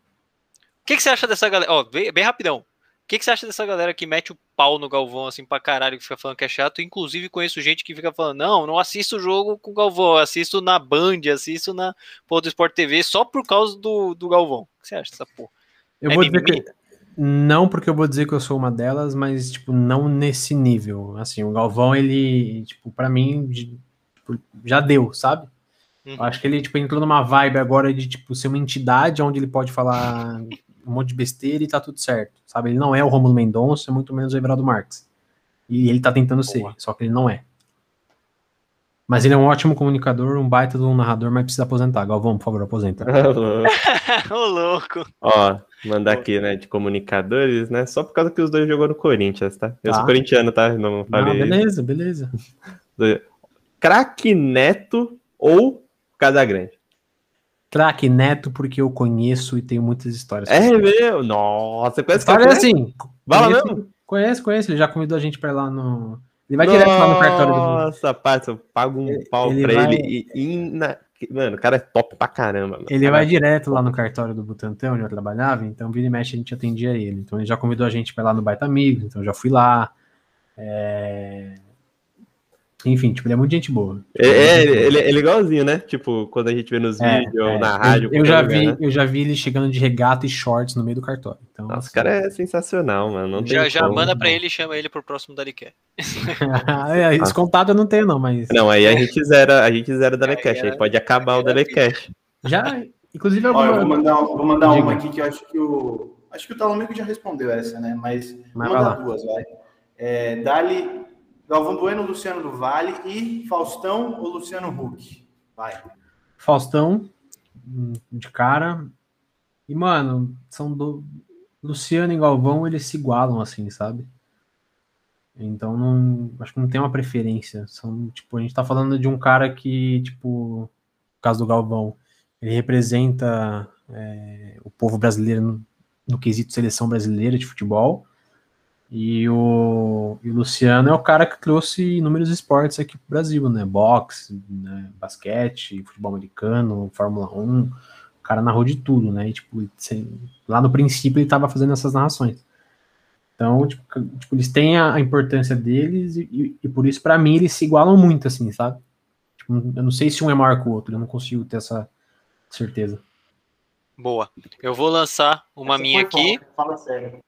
que, que você acha dessa galera? Ó, bem, bem rapidão. O que, que você acha dessa galera que mete o pau no Galvão assim pra caralho, que fica falando que é chato? Inclusive conheço gente que fica falando, não, não assisto o jogo com o Galvão, assisto na Band, assisto na pô, do Sport TV só por causa do, do Galvão. O que você acha dessa porra? Eu É vou dizer mimimi? que. Não porque eu vou dizer que eu sou uma delas, mas, tipo, não nesse nível. Assim, o Galvão, ele, tipo, pra mim, tipo, já deu, sabe? Uhum. Eu acho que ele, tipo, entrou numa vibe agora de, tipo, ser uma entidade onde ele pode falar um monte de besteira e tá tudo certo, sabe? Ele não é o Romulo Mendonça, muito menos o Everaldo Marques. E ele tá tentando ser, Boa. só que ele não é. Mas ele é um ótimo comunicador, um baita de um narrador, mas precisa aposentar. Galvão, por favor, aposenta. [LAUGHS] [LAUGHS] Ô, louco. Ó, mandar aqui, né, de comunicadores, né? Só por causa que os dois jogou no Corinthians, tá? Eu Tá. sou corintiano, tá? Não Não, falei. beleza, beleza. [LAUGHS] Craque Neto ou Casagrande? Craque Neto, porque eu conheço e tenho muitas histórias. É meu? Nossa, você conhece Craque Neto? assim. Vai lá conheço- mesmo? Conheço, conheço. Ele já convidou a gente pra ir lá no. Ele vai direto lá no cartório do. Nossa, parça, eu pago um pau ele pra vai- ele e, e na- Mano, o cara é top pra caramba. Mano. Ele vai direto lá no cartório do Butantã, onde eu trabalhava, então vira e mexe a gente atendia ele. Então ele já convidou a gente pra ir lá no Baita Amigos, então eu já fui lá. É, Enfim, tipo, ele é muito gente boa. É, é, ele, ele é igualzinho, né? Tipo, quando a gente vê nos É, vídeos, é. na rádio. Eu, eu já lugar, vi, né? eu já vi ele chegando de regata e shorts no meio do cartório. Então, Nossa, assim, o cara é sensacional, mano. Não tem Já, já como. manda pra ele e chama ele pro próximo Dalicast. [LAUGHS] é, esse contato eu não tenho, não, mas. Não, aí a gente zera, a gente zera o Dalecast, Aí pode acabar o era Dalecast. Já, inclusive, Ó, eu vou alguma. mandar, vou mandar Diga. uma aqui que eu acho que o. Acho que o Talamico já respondeu essa, né? Mas, Mas vou mandar duas, vai. É, Dali, Galvão Bueno, Luciano do Vale e Faustão ou Luciano Huck? Vai. Faustão, hum, de cara. E, mano, são do. Luciano e Galvão, eles se igualam, assim, sabe? Então, não, acho que não tem uma preferência. São, tipo, a gente tá falando de um cara que, tipo, no caso do Galvão, ele representa é, o povo brasileiro no, no quesito seleção brasileira de futebol. E o, e o Luciano é o cara que trouxe inúmeros esportes aqui pro Brasil, né? Boxe, né? basquete, futebol americano, Fórmula 1. O cara narrou de tudo, né? E, tipo, sem- lá no princípio ele tava fazendo essas narrações. Então, tipo, tipo, eles têm a, a importância deles e, e- e por isso, pra mim, eles se igualam muito, assim, sabe? Tipo, eu não sei se um é maior que o outro, eu não consigo ter essa certeza. Boa. Eu vou lançar uma Essa minha aqui. Fala sério.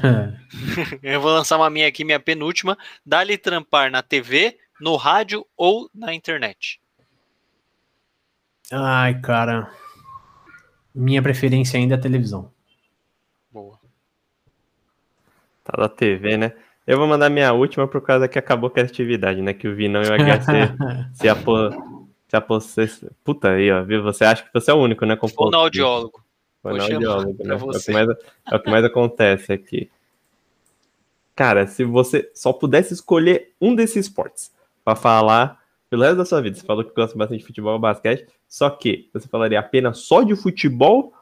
[LAUGHS] Eu vou lançar uma minha aqui, minha penúltima. Dá-lhe trampar na TV, no rádio ou na internet. Ai, cara. Minha preferência ainda é a televisão. Boa. Tá da TV, né? Eu vou mandar minha última por causa que acabou com a atividade, né? Que o Vinão e o HC [LAUGHS] se apô. Se Puta aí, ó, viu? Você acha que você é o único, né? Com Ou Vou chamar audiólogo, pra né? É o, mais, é o que mais acontece aqui. Cara, se você só pudesse escolher um desses esportes pra falar pelo resto da sua vida, você falou que gosta bastante de futebol e basquete, só que você falaria apenas só de futebol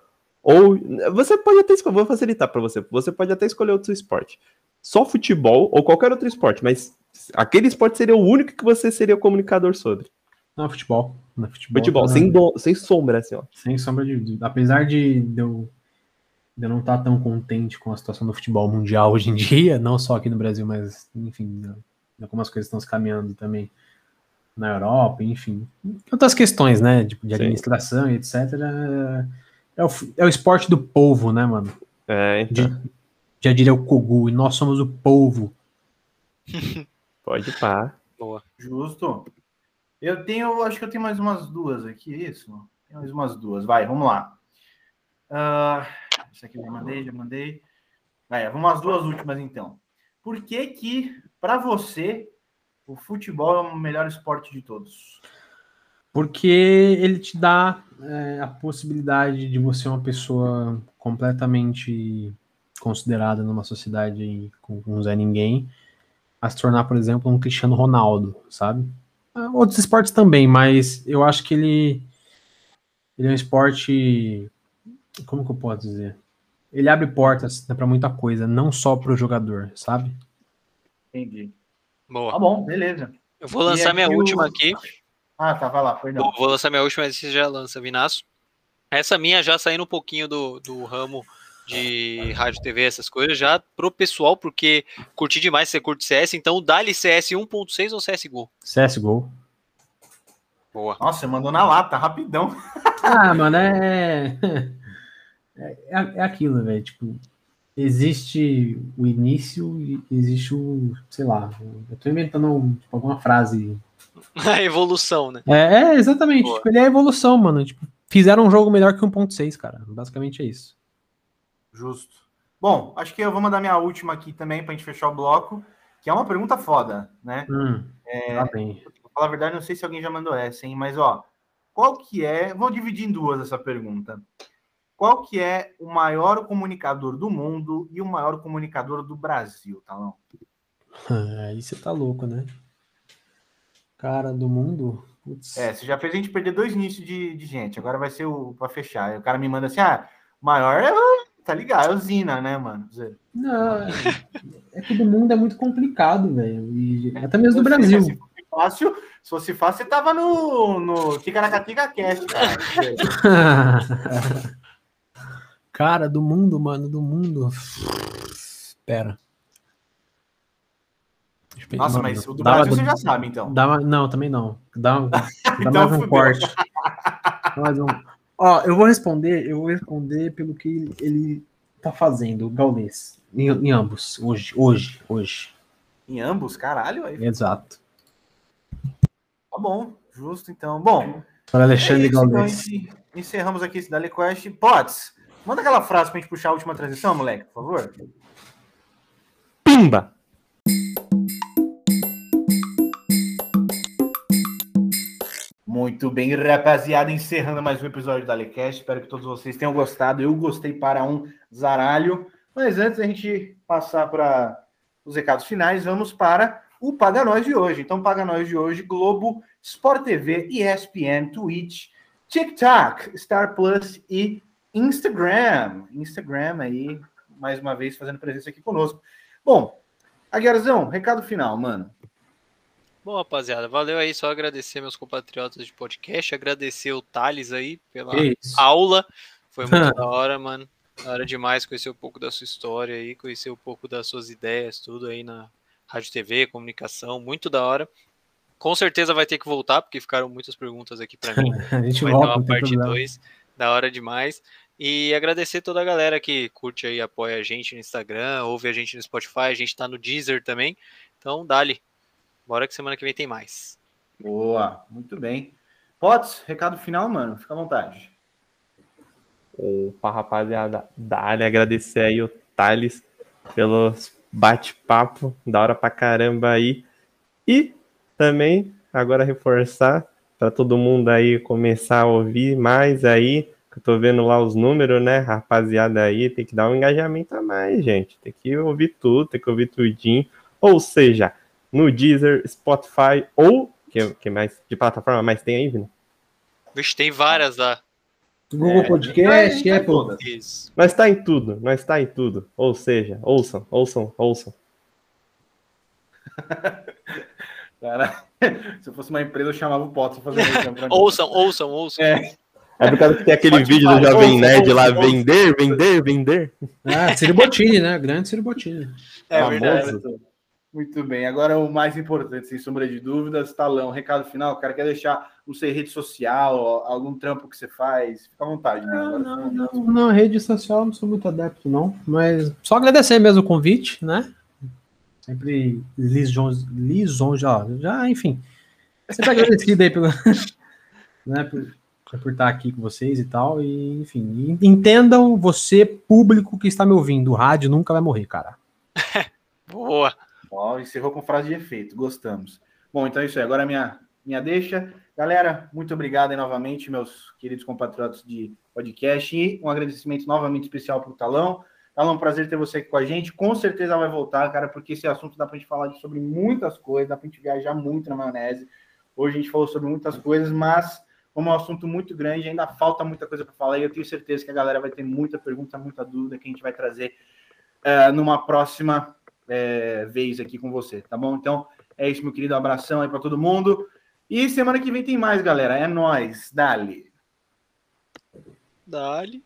ou você pode até escolher, vou facilitar pra você, você pode até escolher outro esporte. Só futebol ou qualquer outro esporte, mas aquele esporte seria o único que você seria o comunicador sobre. Não, futebol. Não, futebol, Futebol, tá- sem, do- sem sombra, assim, ó. Sem sombra de. Apesar de, de eu ainda não tá tão contente com a situação do futebol mundial hoje em [LAUGHS] dia, não só aqui no Brasil, mas enfim, algumas coisas estão se caminhando também na Europa, enfim, outras questões, né, de, de administração e etc. É o, é o esporte do povo, né, mano? É, então. Já, já diria o Kogu, e nós somos o povo. [LAUGHS] Pode pá. Boa. Justo. Eu tenho, acho que eu tenho mais umas duas aqui, isso? Tem mais umas duas. Vai, vamos lá. Uh, isso aqui eu já mandei, já mandei. Vai, vamos às duas últimas então. Por que que, para você, o futebol é o melhor esporte de todos? Porque ele te dá é, a possibilidade de você ser uma pessoa completamente considerada numa sociedade com, com Zé Ninguém a se tornar, por exemplo, um Cristiano Ronaldo, sabe? Ah, outros esportes também, mas eu acho que ele, ele é um esporte. Como que eu posso dizer? Ele abre portas né, para muita coisa, não só para o jogador, sabe? Entendi. Boa. Tá bom, beleza. Eu vou lançar minha aqui última o- aqui. Ah, tá, vai lá, perdão. Vou, vou lançar minha última, mas você já lança, Vinaço. Essa minha já saindo um pouquinho do, do ramo de rádio, TV, essas coisas, já pro pessoal, porque curti demais, você curte CS, então dá-lhe CS 1.6 ou CSGO? CSGO. Boa. Nossa, você mandou na lata, rapidão. Ah, mano, é. É, é aquilo, velho. Tipo, existe o início e existe o. Sei lá. Eu tô inventando tipo, alguma frase. [LAUGHS] A evolução, né? É, é, exatamente. Boa. Tipo, ele é a evolução, mano. Tipo, fizeram um jogo melhor que 1.6, cara. Basicamente é isso. Justo. Bom, acho que eu vou mandar minha última aqui também pra gente fechar o bloco, que é uma pergunta foda, né? Hum, É, tá bem. Pra falar a verdade, não sei se alguém já mandou essa, hein? Mas, ó, qual que é... Vou dividir em duas essa pergunta. Qual que é o maior comunicador do mundo e o maior comunicador do Brasil, Talão? [LAUGHS] Aí você tá louco, né? Cara do mundo. Putz. É, você já fez a gente perder dois nichos de, de gente, agora vai ser o pra fechar. O cara me manda assim, ah, maior é o... Tá ligado? É o Zina, né, mano? Zé. Não, é- é que do mundo é muito complicado, velho. E Até mesmo do Se Brasil. fosse fácil, se fosse fácil, você tava no, no Ticaracatica Cast, cara. [LAUGHS] Cara, do mundo, mano, do mundo. Pera. Deixa eu pensar, Nossa, mano, mas o do dá- Brasil você já sabe, então. Dá uma- não, também não. Dá, um- dá Então mais um fudeu. corte. Dá mais um. Ó, eu vou responder, eu vou responder pelo que ele, tá fazendo, o Gaules. Em, em ambos, hoje, hoje, hoje. Em ambos, caralho, aí. Exato. Tá bom, justo, então. Bom, Para é Alexandre isso, então, Gaules. encerramos aqui esse Dale Quest. Pots, manda aquela frase pra gente puxar a última transição, moleque, por favor. Pimba! Muito bem, rapaziada, encerrando mais um episódio da Alecast. Espero que todos vocês tenham gostado. Eu gostei para um zaralho. Mas antes da gente passar para os recados finais, vamos para o Paga Nós de hoje. Então, Paga Nós de hoje, Globo, Sport TV, ESPN, Twitch, TikTok, Star Plus e Instagram. Instagram aí, mais uma vez, fazendo presença aqui conosco. Bom, Aguiarzão, recado final, mano. Bom, rapaziada, valeu aí. Só agradecer meus compatriotas de podcast, agradecer o Thales aí pela isso. aula. Foi muito [LAUGHS] da hora, mano. Da hora demais conhecer um pouco da sua história aí, conhecer um pouco das suas ideias, tudo aí na Rádio TV, comunicação, muito da hora. Com certeza vai ter que voltar, porque ficaram muitas perguntas aqui para mim. [LAUGHS] A gente Vai volta, uma não tem parte problema. 2, da hora demais. E agradecer toda a galera que curte aí, apoia a gente no Instagram, ouve a gente no Spotify, a gente tá no Deezer também. Então, dali. Bora que semana que vem tem mais. Boa, muito bem. Potts, recado final, mano. Fica à vontade. Opa, rapaziada, dale agradecer aí o Thales pelos bate-papo, da hora pra caramba aí. E também, agora reforçar para todo mundo aí começar a ouvir mais aí, que eu tô vendo lá os números, né, rapaziada aí, tem que dar um engajamento a mais, gente. Tem que ouvir tudo, tem que ouvir tudinho. Ou seja, no Deezer, Spotify ou que, que mais de plataforma mais tem aí, Vina? Vixe, tem várias lá. Google É, Podcast, em Apple. todas. Isso. Nós tá em tudo, nós tá em tudo. Ou seja, ouçam, ouçam, ouçam. [LAUGHS] Cara, se eu fosse uma empresa, eu chamava o Potts pra fazer isso pra mim. Ouçam, ouçam, ouçam. É. É por causa que tem aquele Spotify, vídeo do Jovem ouça, Nerd lá, ouça, ouça. vender, vender, vender. Ah, Ciro Bottini, né? Grande Ciro Bottini. É Famoso. verdade. Muito bem. Agora o mais importante, sem sombra de dúvidas, Talão, recado final. O cara quer deixar, não sei, rede social, algum trampo que você faz. Fica à vontade. Né? Não, Agora, não, não, não, rede social não sou muito adepto, não. Mas só agradecer mesmo o convite, né? Sempre lisonja, lisonja, já, enfim. Sempre agradecido aí pelo, [LAUGHS] né, por, por estar aqui com vocês e tal. E, enfim, entendam você, público que está me ouvindo. O rádio nunca vai morrer, cara. [LAUGHS] Boa. Ó, encerrou com frase de efeito, gostamos. Bom, então é isso aí. Agora a minha, minha deixa. Galera, muito obrigado aí novamente, meus queridos compatriotas de podcast. E um agradecimento novamente especial para o Talão. Talão, prazer ter você aqui com a gente. Com certeza vai voltar, cara, porque esse assunto dá para gente falar sobre muitas coisas, dá para gente viajar muito na maionese. Hoje a gente falou sobre muitas coisas, mas como é um assunto muito grande, ainda falta muita coisa para falar. E eu tenho certeza que a galera vai ter muita pergunta, muita dúvida que a gente vai trazer eh, numa próxima é, vez aqui com você, tá bom? Então é isso, meu querido. Abração aí para todo mundo. E semana que vem tem mais, galera. É nós, dali. Dali.